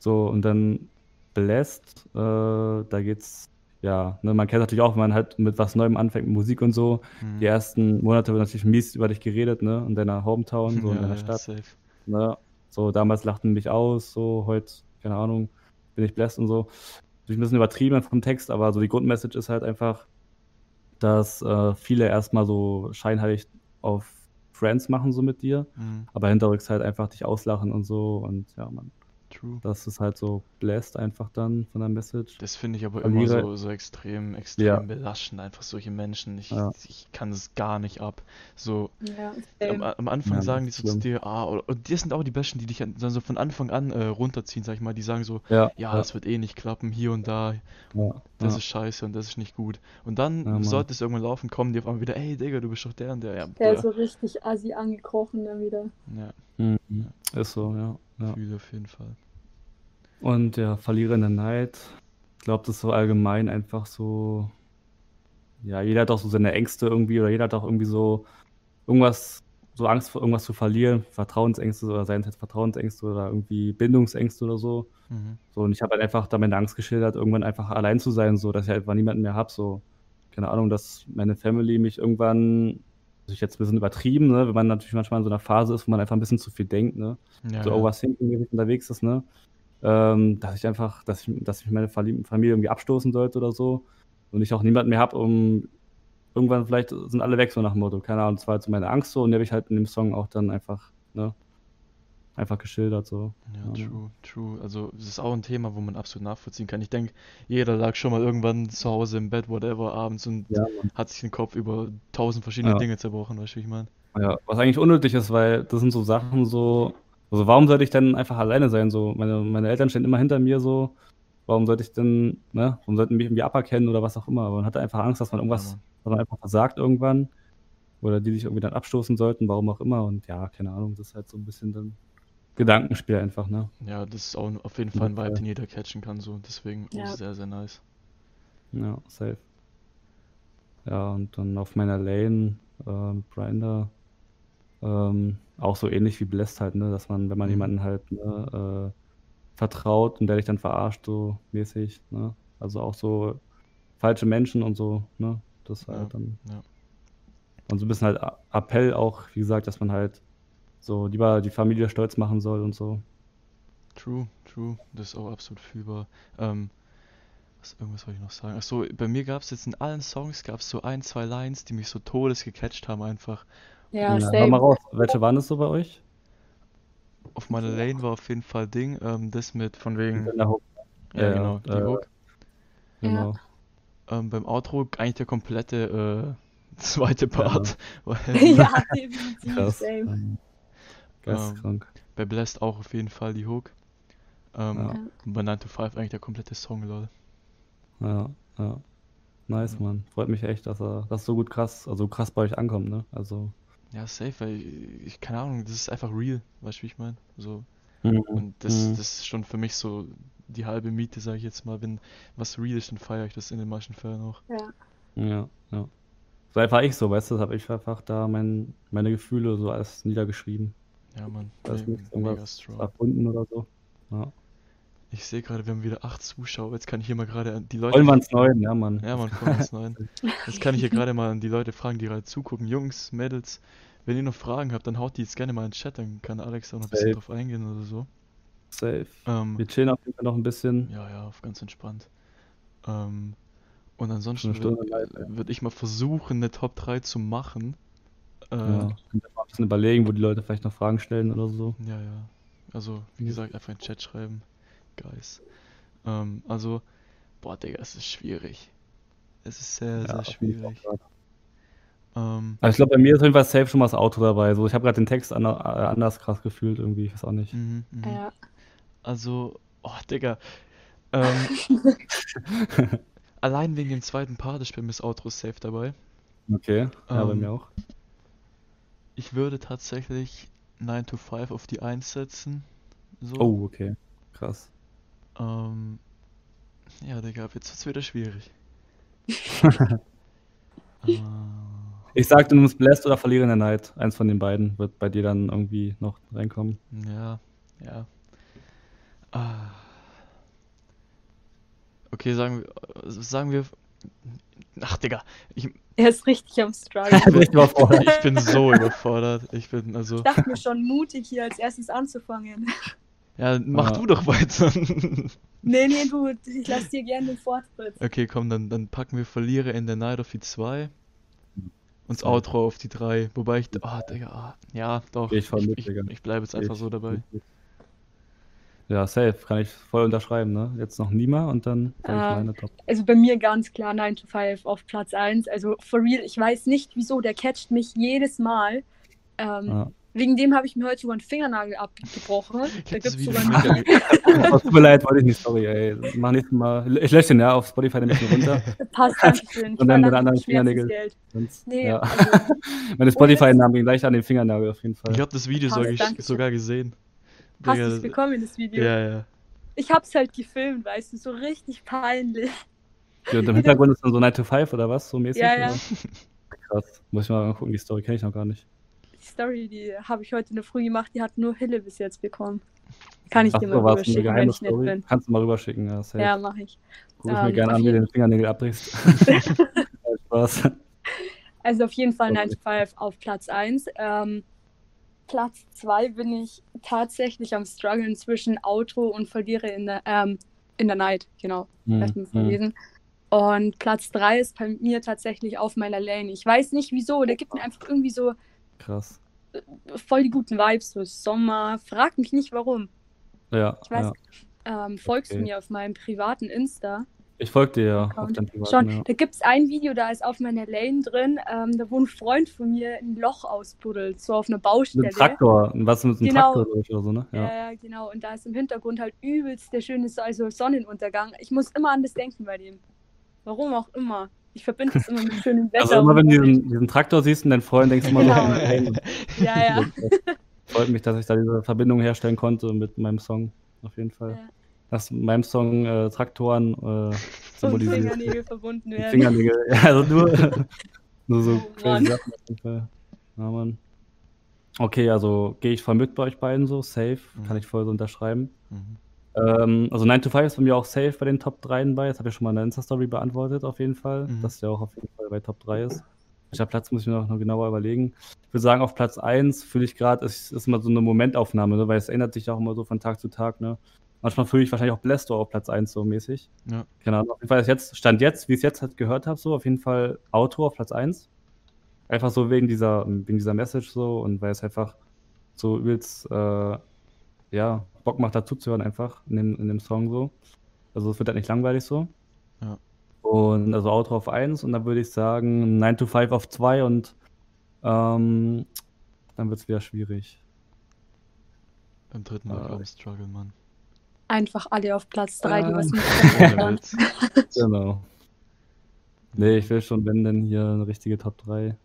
So, und dann Blessed, äh, da geht's, ja, ne, man kennt natürlich auch, wenn man halt mit was Neuem anfängt, mit Musik und so. Mhm. Die ersten Monate wird natürlich mies über dich geredet, ne, in deiner Hometown, so in ja, deiner ja, Stadt. safe. Ne? So, damals lachten mich aus, so, heute, keine Ahnung, bin ich blessed und so. Natürlich ein bisschen übertrieben vom Text, aber so die Grundmessage ist halt einfach, dass äh, viele erstmal so scheinheilig auf Friends machen, so mit dir, Mhm. aber hinterrücks halt einfach dich auslachen und so und ja, man True. Das ist halt so bläst einfach dann von der Message. Das finde ich aber immer Verliere- so, so extrem, extrem Ja. belastend, einfach solche Menschen. Ich, Ja. ich kann es gar nicht ab. So, Ja, am, am Anfang Ja, sagen die so zu dir, ah, oder, und das sind auch die Besten, die dich an- dann so von Anfang an äh, runterziehen, sag ich mal. Die sagen so, Ja, ja, das wird eh nicht klappen, hier und da, ja, das ja. ist scheiße und das ist nicht gut. Und dann sollte es irgendwann laufen, kommen die auf einmal wieder, ey Digga, du bist doch der und der. Ja, Der ist so richtig assi angekrochen dann wieder. Ja, Mhm. Ist so, ja. Ja. fühle auf jeden Fall. Und ja, Verlierer in der Night. Ich glaube, das ist so allgemein einfach so. Ja, jeder hat auch so seine Ängste irgendwie oder jeder hat auch irgendwie so irgendwas, so Angst vor irgendwas zu verlieren, Vertrauensängste oder seien es jetzt Vertrauensängste oder irgendwie Bindungsängste oder so. Mhm. So, und ich habe halt einfach da meine Angst geschildert, irgendwann einfach allein zu sein, so, dass ich einfach niemanden mehr habe, so, keine Ahnung, dass meine Family mich irgendwann, also ich jetzt ein bisschen übertrieben, ne, wenn man natürlich manchmal in so einer Phase ist, wo man einfach ein bisschen zu viel denkt, ne, Ja, so ja. overthinking unterwegs ist, ne, ähm, dass ich einfach, dass ich, dass ich meine Familie irgendwie abstoßen sollte oder so und ich auch niemanden mehr habe, um irgendwann vielleicht sind alle weg, so nach dem Motto, keine Ahnung, das war halt so meine Angst so und die habe ich halt in dem Song auch dann einfach, ne, einfach geschildert, so. Ja, true, true. Also, es ist auch ein Thema, wo man absolut nachvollziehen kann. Ich denke, jeder lag schon mal irgendwann zu Hause im Bett, whatever, abends und Ja, hat sich den Kopf über tausend verschiedene Ja. Dinge zerbrochen, weißt du, wie ich meine? Ja, was eigentlich unnötig ist, weil das sind so Sachen so, also warum sollte ich denn einfach alleine sein? So, meine, meine Eltern stehen immer hinter mir so. Warum sollte ich denn, ne, warum sollten mich irgendwie aberkennen oder was auch immer? Aber man hatte einfach Angst, dass man irgendwas, dass man einfach versagt irgendwann. Oder die sich irgendwie dann abstoßen sollten, warum auch immer. Und ja, keine Ahnung, das ist halt so ein bisschen dann Gedankenspiel einfach, ne? Ja, das ist auch auf jeden Fall ein Ja, Vibe, den jeder catchen kann, so. Deswegen auch Ja. sehr, sehr nice. Ja, safe. Ja, und dann auf meiner Lane, ähm, Grinder, ähm, auch so ähnlich wie Blessed halt, ne, dass man, wenn man Mhm. jemanden halt, ne, äh, vertraut und der dich dann verarscht, so mäßig, ne, also auch so falsche Menschen und so, ne, das Ja, halt dann. ja. Und so ein bisschen halt Appell auch, wie gesagt, dass man halt so lieber die Familie stolz machen soll und so. True, true. Das ist auch absolut fühlbar. Ähm, was, irgendwas wollte ich noch sagen. Achso, bei mir gab es jetzt in allen Songs gab es so ein, zwei Lines, die mich so todes gecatcht haben einfach. Ja, Ja, hör mal raus. Welche waren es so bei euch? Auf meiner Lane war auf jeden Fall Ding, ähm, das mit von wegen, ja Ja, genau, die äh, Hook. Genau. Ähm, beim Outro eigentlich der komplette äh, zweite Part, weil ja, definitiv, Krass. same. Geisteskrank. bei Blessed auch auf jeden Fall die Hook. Ähm, Ja. und bei 9 to 5 eigentlich der komplette Song, lol. Ja, ja. Nice, Ja. Mann. Freut mich echt, dass er das so gut krass, also krass bei euch ankommt, ne? Also. Ja, safe, weil ich, keine Ahnung, das ist einfach real, weißt du, wie ich meine? So, Mhm. und das, Mhm. das ist schon für mich so die halbe Miete, sage ich jetzt mal, wenn was real ist, dann feiere ich das in den manchen Fällen auch. Ja. Ja, ja. So einfach ich so, weißt du, das habe ich einfach da mein, meine Gefühle so alles niedergeschrieben, Ja, Mann, Da ist nichts mega irgendwas strong. erfunden oder so. Ja. Ich sehe gerade, wir haben wieder acht Zuschauer. Jetzt kann ich hier mal gerade an die Leute. Wollen wir ins Neuen, ja, Mann. Ja, man, voll ins Neuen. Jetzt kann ich hier gerade mal an die Leute fragen, die gerade zugucken. Jungs, Mädels, wenn ihr noch Fragen habt, dann haut die jetzt gerne mal in den Chat, dann kann Alex auch noch ein bisschen drauf eingehen oder so. Safe. Ähm, Wir chillen auf jeden Fall noch ein bisschen. ja, ja, auf ganz entspannt. Ähm, und ansonsten würde würd ich mal versuchen, eine Top 3 zu machen. Äh, Ja. ja. Könnt ihr mal ein bisschen überlegen, wo die Leute vielleicht noch Fragen stellen oder so. ja, Also, wie Ja. gesagt, einfach in den Chat schreiben. Guys. Ähm, also, boah, Digga, es ist schwierig. Es ist sehr, Ja, sehr schwierig. Ähm, Also ich glaube, bei mir ist auf jeden Fall safe schon mal das Auto dabei. So, ich habe gerade den Text ander, äh, anders krass gefühlt irgendwie, ich weiß auch nicht. mhm, mhm. Ja. Also, oh, Digga. Ähm, allein wegen dem zweiten Part ist bei mir das Outro safe dabei. Okay, ja, bei Ähm, mir auch. Ich würde tatsächlich 9 to 5 auf die 1 setzen. So. Oh, okay. Krass. Ähm, ja, Digga, jetzt wird's wieder schwierig. äh, Ich sag, du nimmst Blast oder Verliere in der Night. Eins von den beiden wird bei dir dann irgendwie noch reinkommen. ja, ja. Ah. Okay, sagen wir, sagen wir. Ach, Digga, ich, Er ist richtig am Struggle. Ich bin so überfordert. Ich bin, also. Ich dachte mir schon mutig, hier als erstes anzufangen. Ja, mach Ah. du doch weiter. Nee, nee, du, ich lass dir gerne den Vortritt. Okay, komm, dann, dann packen wir Verlierer in der Night auf die 2 und das. Outro auf die 3. Wobei ich. Ah, Digga, ah, ja, doch. Ich ich, ich, ich bleibe jetzt einfach Ich- so dabei. Ja, safe, kann ich voll unterschreiben, ne? Jetzt noch Nima und dann sag ich Ähm, meine Top. Also bei mir ganz klar 9 to 5 auf Platz 1. Also for real, ich weiß nicht wieso, der catcht mich jedes Mal. Ähm, Ja. Wegen dem habe ich mir heute sogar einen Fingernagel abgebrochen. Da Ich gibt es sogar einen Oh, tut mir leid, wollte ich nicht, sorry, ey. Mach nächstes Mal. Ich lösche den ja auf Spotify nämlich runter. Passt, Dankeschön. Ich Und dann mit anderen Fingernägeln. Nee, ja. also, Meine Spotify-Namen gehen gleich an den Fingernagel auf jeden Fall. Ich habe das Video Passt, sogar, sogar gesehen. Hast du es das- bekommen, das Video? Ja, ja. Ich hab's halt gefilmt, weißt du, so richtig peinlich. Ja, und im Hintergrund ist dann so 9 to 5 oder was, so mäßig? Ja, ja. Oder? Krass. Muss ich mal gucken, die Story kenne ich noch gar nicht. Die Story, die habe ich heute in der Früh gemacht, die hat nur Hille bis jetzt bekommen. Kann ich Ach dir so, mal eine rüberschicken, wenn ich nett Story? bin. Kannst du mal rüberschicken, ja, safe. Ja, mache ich. Guck ich mir gerne an, wie du den Fingernägel abbrichst. Spaß. Also auf jeden Fall Okay. 9 to 5 auf Platz 1. Ähm, Platz 2 bin ich tatsächlich am struggeln zwischen Outro und verliere in der, ähm, in der Night, genau. Hm, Lass mich hm. Und Platz 3 ist bei mir tatsächlich auf meiner Lane. Ich weiß nicht wieso, der gibt mir einfach irgendwie so Krass. voll die guten Vibes, so Sommer. Frag mich nicht warum. Ja, Ich weiß, ja. ähm, folgst du Okay. mir auf meinem privaten Insta? Ich folge dir ja auf deinem privaten, Schon, ja. da gibt es ein Video, da ist auf meiner Lane drin, ähm, da wo ein Freund von mir ein Loch ausbuddelt, so auf einer Baustelle. Mit einem Traktor. Was mit einem Genau. Traktor durch oder so, ne? Ja. Ja. genau. Und da ist im Hintergrund halt übelst der schöne So- also Sonnenuntergang. Ich muss immer an das denken bei dem. Warum auch immer. Ich verbinde das immer mit schönem Wetter. Also immer wenn du diesen, diesen Traktor siehst und deinen Freund denkst du immer Genau. so, hey, Ja, ja. freut mich, dass ich da diese Verbindung herstellen konnte mit meinem Song. Auf jeden Fall. Ja. Dass in meinem Song äh, Traktoren äh, Und symbolisiert. Fingernägel verbunden Die werden. Fingernägel. Ja, also nur, nur so Oh, crazy Mann. Sachen auf jeden Fall. Ja, Mann. Okay, also gehe ich voll mit bei euch beiden so, safe. Mhm. Kann ich voll so unterschreiben. Mhm. Ähm, also 9 to 5 ist bei mir auch safe bei den Top 3 bei. Das habe ich schon mal in der Insta-Story beantwortet, auf jeden Fall. Mhm. Dass der auch auf jeden Fall bei Top 3 ist. Welcher Platz muss ich mir noch, noch genauer überlegen. Ich würde sagen, auf Platz 1 fühle ich gerade, es ist immer so eine Momentaufnahme, ne? weil es ändert sich auch immer so von Tag zu Tag. Ne? Manchmal fühle ich wahrscheinlich auch Blästor auf Platz 1 so mäßig. Ja. Keine Ahnung. Auf jeden Fall ist jetzt, Stand jetzt, wie ich es jetzt halt gehört habe, so auf jeden Fall Auto auf Platz 1. Einfach so wegen dieser, wegen dieser Message so und weil es einfach so übelst, äh, ja, Bock macht dazu zu hören einfach in dem, in dem Song so. Also es wird halt nicht langweilig so. Ja. Und also Outro auf 1 und dann würde ich sagen 9 to 5 auf 2 und ähm, dann wird es wieder schwierig. Beim dritten Mal Ah. glaube ich Struggle, Mann. Einfach alle auf Platz 3, die Ah. was hören. Witz. Genau. Nee, ich will schon, wenn denn hier eine richtige Top 3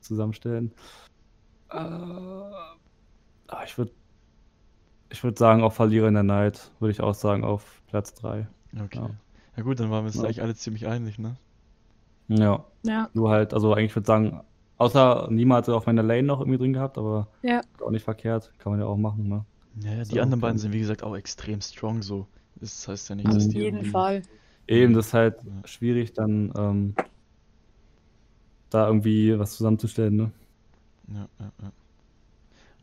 zusammenstellen. Äh, aber ich würde ich würde sagen, auch Verlierer in der Night, würde ich auch sagen, auf Platz 3. Okay. Ja. Ja. gut, dann waren wir uns Ja. eigentlich alle ziemlich einig, ne? Ja, Ja, du halt, also eigentlich würde ich sagen, außer niemand hat auf meiner Lane noch irgendwie drin gehabt, aber Ja. auch nicht verkehrt, kann man ja auch machen, ne? Ja, ja, Ist die auch anderen beiden sind wie gesagt auch extrem strong so. Das heißt ja nicht, dass auf die jeden irgendwie- Fall. Eben, das ist halt Ja. schwierig, dann ähm, da irgendwie was zusammenzustellen, ne? Ja, ja, ja.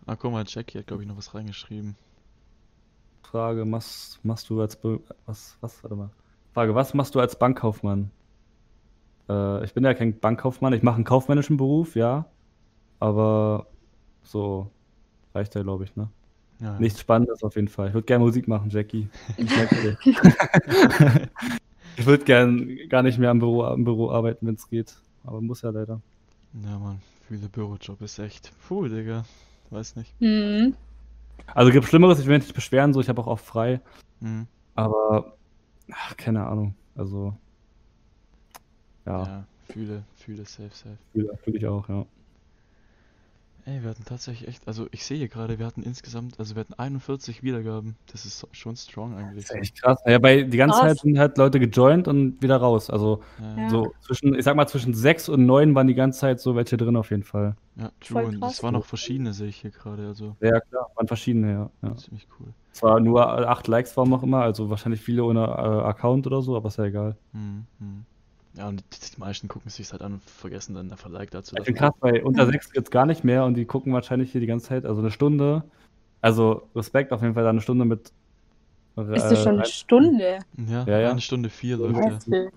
Ah, guck mal, Jackie hat glaube ich noch was reingeschrieben. Frage, was machst du als was, was, warte mal. Frage, was machst du als Bankkaufmann? Äh, ich bin ja kein Bankkaufmann, ich mache einen kaufmännischen Beruf, ja. Aber so reicht ja, glaube ich, ne? Ja. Nichts Spannendes auf jeden Fall. Ich würde gerne Musik machen, Jackie. Ich merke dir. ich würde gern gar nicht mehr am Büro, am Büro arbeiten, wenn es geht. Aber muss ja leider. Ja, Mann, fühle Bürojob ist echt. Puh, Digga. Weiß nicht. Mhm. Also gibt Schlimmeres, ich will mich nicht beschweren, so ich habe auch oft frei. Mhm. Aber ach, keine Ahnung. Also ja, Ja, fühle, fühle, safe, safe. fühle fühl ich auch, ja. Ey, wir hatten tatsächlich echt, also ich sehe hier gerade, wir hatten insgesamt, also wir hatten 41 Wiedergaben. Das ist schon strong eigentlich. Das ist echt krass. Ja, bei die ganze Krass. Zeit sind halt Leute gejoint und wieder raus. Also Ja, so zwischen, ich sag mal, zwischen sechs und neun waren die ganze Zeit so welche drin auf jeden Fall. ja, Voll true. Und krass. es waren noch verschiedene, sehe ich hier gerade. Also Ja, klar, waren verschiedene, ja. ja. ziemlich cool. Zwar nur acht Likes warum auch immer, also wahrscheinlich viele ohne äh, Account oder so, aber ist ja egal. Mhm. mhm. Ja, und die, die meisten gucken es sich halt an und vergessen dann einfach Like dazu. Ich bin krass, bei unter sechs jetzt gar nicht mehr und die gucken wahrscheinlich hier die ganze Zeit, also eine Stunde. Also Respekt auf jeden Fall da eine Stunde mit. Ist das schon eine Stunde? Ja, Ja, ja. eine Stunde vier Ja. läuft ja. Heftig.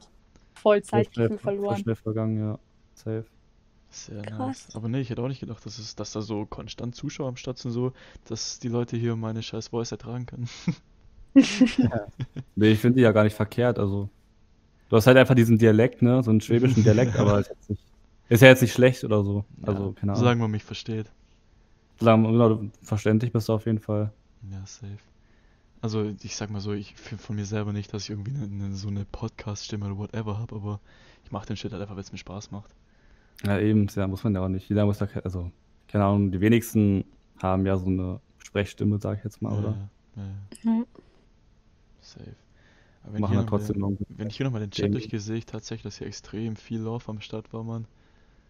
Voll Zeitgefühl voll verloren. schnell vergangen, ja. Safe. Sehr Krass. nice. Aber nee, ich hätte auch nicht gedacht, dass, es, dass da so konstant Zuschauer am Start sind, so, dass die Leute hier meine scheiß Voice ertragen können. Nee, ich finde die ja gar nicht verkehrt. Also, du hast halt einfach diesen Dialekt, ne? So einen schwäbischen Dialekt, aber ist, jetzt nicht, ist ja jetzt nicht schlecht oder so. Also, ja, keine Ahnung. Solange man mich versteht. Solange genau, du verständlich bist du auf jeden Fall. Ja, safe. Also, ich sag mal so, ich finde von mir selber nicht, dass ich irgendwie eine, eine, so eine Podcast-Stimme oder whatever habe, aber ich mache den Shit halt einfach, weil es mir Spaß macht. Ja, eben, ja, muss man ja auch nicht. Jeder muss da, also, keine Ahnung, die wenigsten haben ja so eine Sprechstimme, sag ich jetzt mal, oder? Ja, ja, Mhm. safe. Aber wenn Machen ich, dann hier noch mal trotzdem den, irgendwie wenn ich hier nochmal den Chat durchgehe, sehe ich tatsächlich, dass hier extrem viel Love am Start war, Mann.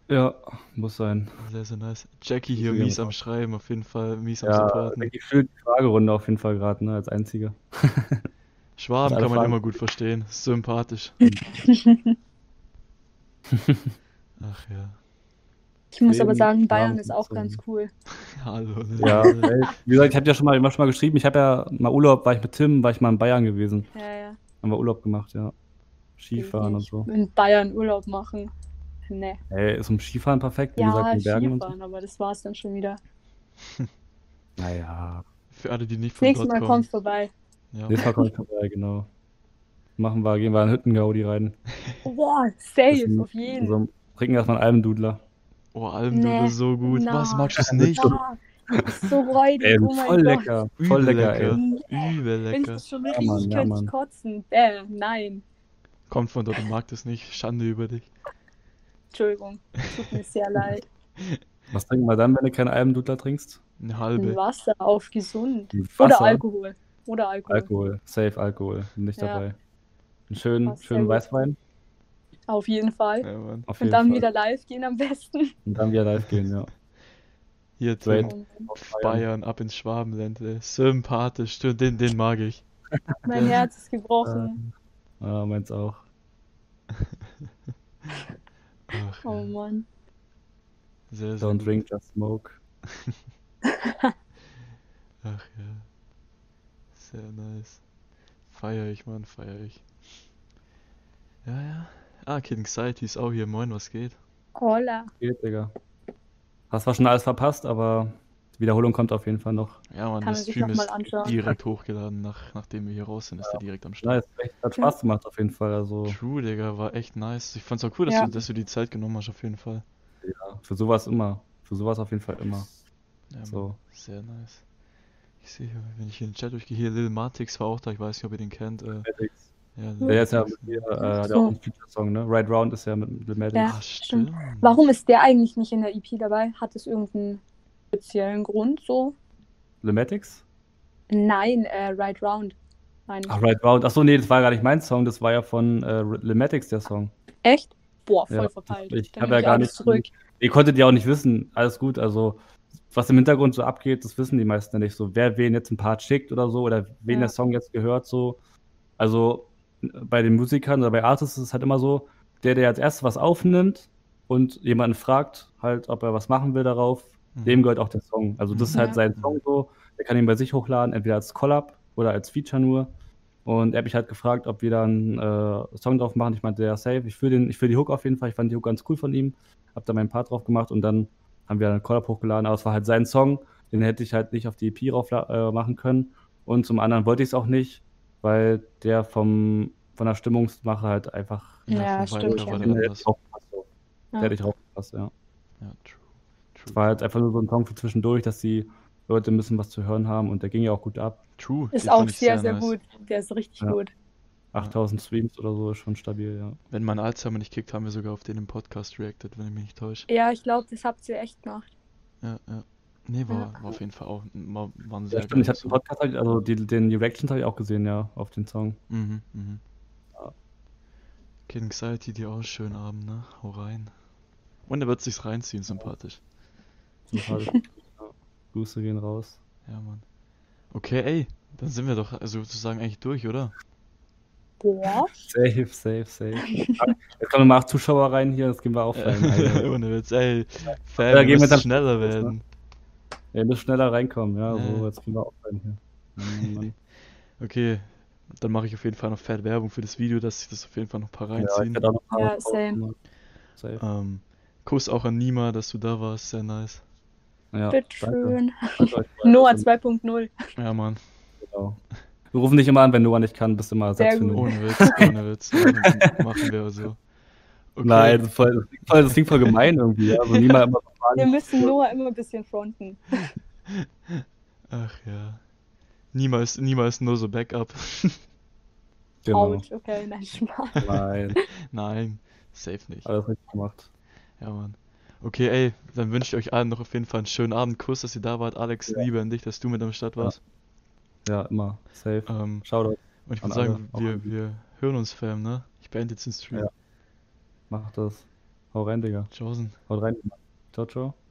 Ja, muss sein. Sehr, sehr nice. Jackie hier mies am Schreiben, auf jeden Fall mies am Ja, Supporten. ich fühle die Fragerunde auf jeden Fall gerade, ne, als einzige. Schwaben kann man Fragen. immer gut verstehen. Sympathisch. Ach ja. Ich muss aber sagen, Bayern wir ist auch ganz cool. Hallo. ne? Ja, wie gesagt, ich habe ja schon mal, immer schon mal geschrieben, ich habe ja mal Urlaub, war ich mit Tim, war ich mal in Bayern gewesen. Ja, ja. Haben wir Urlaub gemacht, ja. Skifahren und so. In Bayern Urlaub machen. Nee. Ey, ist um Skifahren perfekt, wie Ja, gesagt, in den Bergen und so. Skifahren, aber das war's dann schon wieder. Naja, Für alle, die nicht von nächste dort Mal kommen. kommt vorbei. Ja. nächstes Mal kommt vorbei, genau. Machen wir, gehen wir an Hüttengaudi rein. Boah, safe, ist auf jeden. So, trinken erstmal einen Almdudler. Oh, Almdudler, Nee, so gut. Was, na. magst du es nicht? Ja, so räudig, Ey, oh voll Gott. lecker, voll Übel lecker, lecker. ey. Übel Wenn ich lecker. das schon Ja, rieche, Mann, ja, könnte Mann. ich kotzen. Bäh, nein. Kommt von dort und mag das nicht. Schande über dich. Entschuldigung, tut mir sehr leid. Was trinken wir dann, wenn du keinen Almdudler trinkst? Eine Ein halbe. Wasser auf gesund. Wasser? Oder Alkohol. Oder Alkohol. Alkohol, safe Alkohol, bin nicht Ja. dabei. Einen schönen, Passt schönen. Weißwein. Auf jeden Fall. Ja, Mann. Auf Und jeden dann Fall. wieder live gehen am besten. Und dann wieder live gehen, ja. Hier. Tim. Oh, Bayern, ab ins Schwabenland. ey. Sympathisch. Den, den mag ich. mein Herz ist gebrochen. Ja, meins auch. Ach, Oh. Mann. Sehr, sehr Don't gut. drink, just smoke. Ach ja. Sehr nice. Feier ich, Mann, feier ich. Ja, ja. Ah, Kid Anxiety ist auch hier. Moin, was geht? Hola. Geht, Digga. Hast zwar schon alles verpasst, aber die Wiederholung kommt auf jeden Fall noch. Ja, Kann der man sich Stream ist anschauen. direkt hochgeladen, nach, nachdem wir hier raus sind, ist der direkt am Start. Nice, echt, hat Spaß gemacht auf jeden Fall. Also True, Digga, war echt nice. Ich fand's auch cool, dass, Ja. du, dass du die Zeit genommen hast, auf jeden Fall. ja, für sowas immer. Für sowas auf jeden Fall immer. Ja, So. sehr nice. Ich sehe hier, wenn ich hier in den Chat durchgehe, hier Lil Matix war auch da, ich weiß nicht, ob ihr den kennt. Äh, ja, Der ist ja Matix, mit mir, äh, der So. auch einen Feature-Song, ne? Right Round ist ja mit The Medics. Ja. Ah, stimmt. stimmt. Warum ist der eigentlich nicht in der EP dabei? Hat es irgendeinen speziellen Grund so? The Medics? Nein, äh, Right Round. Nein. Ach, Right Round. Achso, nee, das war gar nicht mein Song, das war ja von äh, Lematics, der Song. Echt? Boah, voll Ja, verpeilt. ich habe ja gar nicht. zurück. Ihr konntet ja auch nicht wissen, alles gut. Also, was im Hintergrund so abgeht, das wissen die meisten ja nicht so. Wer wen jetzt ein Part schickt oder so, oder wen Ja. der Song jetzt gehört, so. Also, bei den Musikern oder bei Artists ist es halt immer so, der, der als erstes was aufnimmt und jemanden fragt, halt, ob er was machen will darauf, Mhm. dem gehört auch der Song. Also, das ist halt Ja. sein Song so. Der kann ihn bei sich hochladen, entweder als Collab oder als Feature nur. Und er hat mich halt gefragt, ob wir da einen äh, Song drauf machen. Ich meinte, ja, safe. Ich fühle fühl die Hook auf jeden Fall. Ich fand die Hook ganz cool von ihm. Hab da meinen Part drauf gemacht und dann haben wir einen Collab hochgeladen. Aber es war halt sein Song. Den hätte ich halt nicht auf die EP drauf äh, machen können. Und zum anderen wollte ich es auch nicht, weil der vom, von der Stimmungsmache halt einfach. Ja, stimmt, ja. war Der der hätte ich. Der Ja. ja. Ja, true. True. Es war halt einfach nur so ein Song für zwischendurch, dass die Leute ein bisschen was zu hören haben und der ging ja auch gut ab. True. Ist auch sehr, sehr nice. gut. Der ist richtig Ja. gut. 8000 Streams oder so ist schon stabil, ja. Wenn mein Alzheimer nicht kickt, haben wir sogar auf den im Podcast reacted, wenn ich mich nicht täusche. Ja, ich glaube, das habt ihr echt gemacht. Ja, ja. Nee, war, Ja. war auf jeden Fall auch war, war ein Ja, sehr stimmt, ich habe den Song. Podcast, ich- also die, den Reactions habe ich auch gesehen, ja, auf den Song. Mhm, mhm. Ja. Kid Anxiety, dir auch schönen Abend, ne? Hau rein. Und er wird sich's reinziehen, sympathisch. Sympathisch. ja. Grüße gehen raus. Ja, Mann. Okay, ey, dann sind wir doch also sozusagen eigentlich durch, oder? Boah. Safe, safe, safe. Jetzt kommen nochmal acht Zuschauer rein hier, das gehen wir auch rein. Ohne Witz, ey. Ja, Fan, gehen wir wir dann- schneller ne? werden. Ihr müsst schneller reinkommen, ja, Ja. so, jetzt gehen wir auch rein hier. Okay, dann mache ich auf jeden Fall noch fett Werbung für das Video, dass ich das auf jeden Fall noch ein paar Ja, ich reinziehen. auch noch Ja, same. Safe. ähm, Kuss auch an Nima, dass du da warst, sehr nice. Ja. Bitteschön. Noah 2.0. Ja, Mann. Genau. Wir rufen dich immer an, wenn Noah nicht kann, bist immer Sehr Satz für gut. Noah. Ohne Witz, ohne Witz. Machen- wir so. Okay. Nein, voll, voll, das klingt voll gemein irgendwie. Ja. Also niemand immer Wir müssen Noah immer ein bisschen fronten. Ach ja. Niemals, niemals nur so Backup. Genau. Autsch, okay, nein, Spaß. Nein, Nein, safe nicht. alles richtig gemacht. Ja, Mann. Okay, ey, dann wünsche ich euch allen noch auf jeden Fall einen schönen Abend. Kuss, dass ihr da wart. Alex, Ja. Liebe an dich, dass du mit am Start Ja. warst. Ja, immer. Safe. Ähm, Shoutout. und ich würde sagen, wir, wir hören uns, Fam, ne? Ich beende jetzt den Stream. Ja. Mach das. Hau rein, Digga. Tschaußen. Haut rein. Ciao, ciao.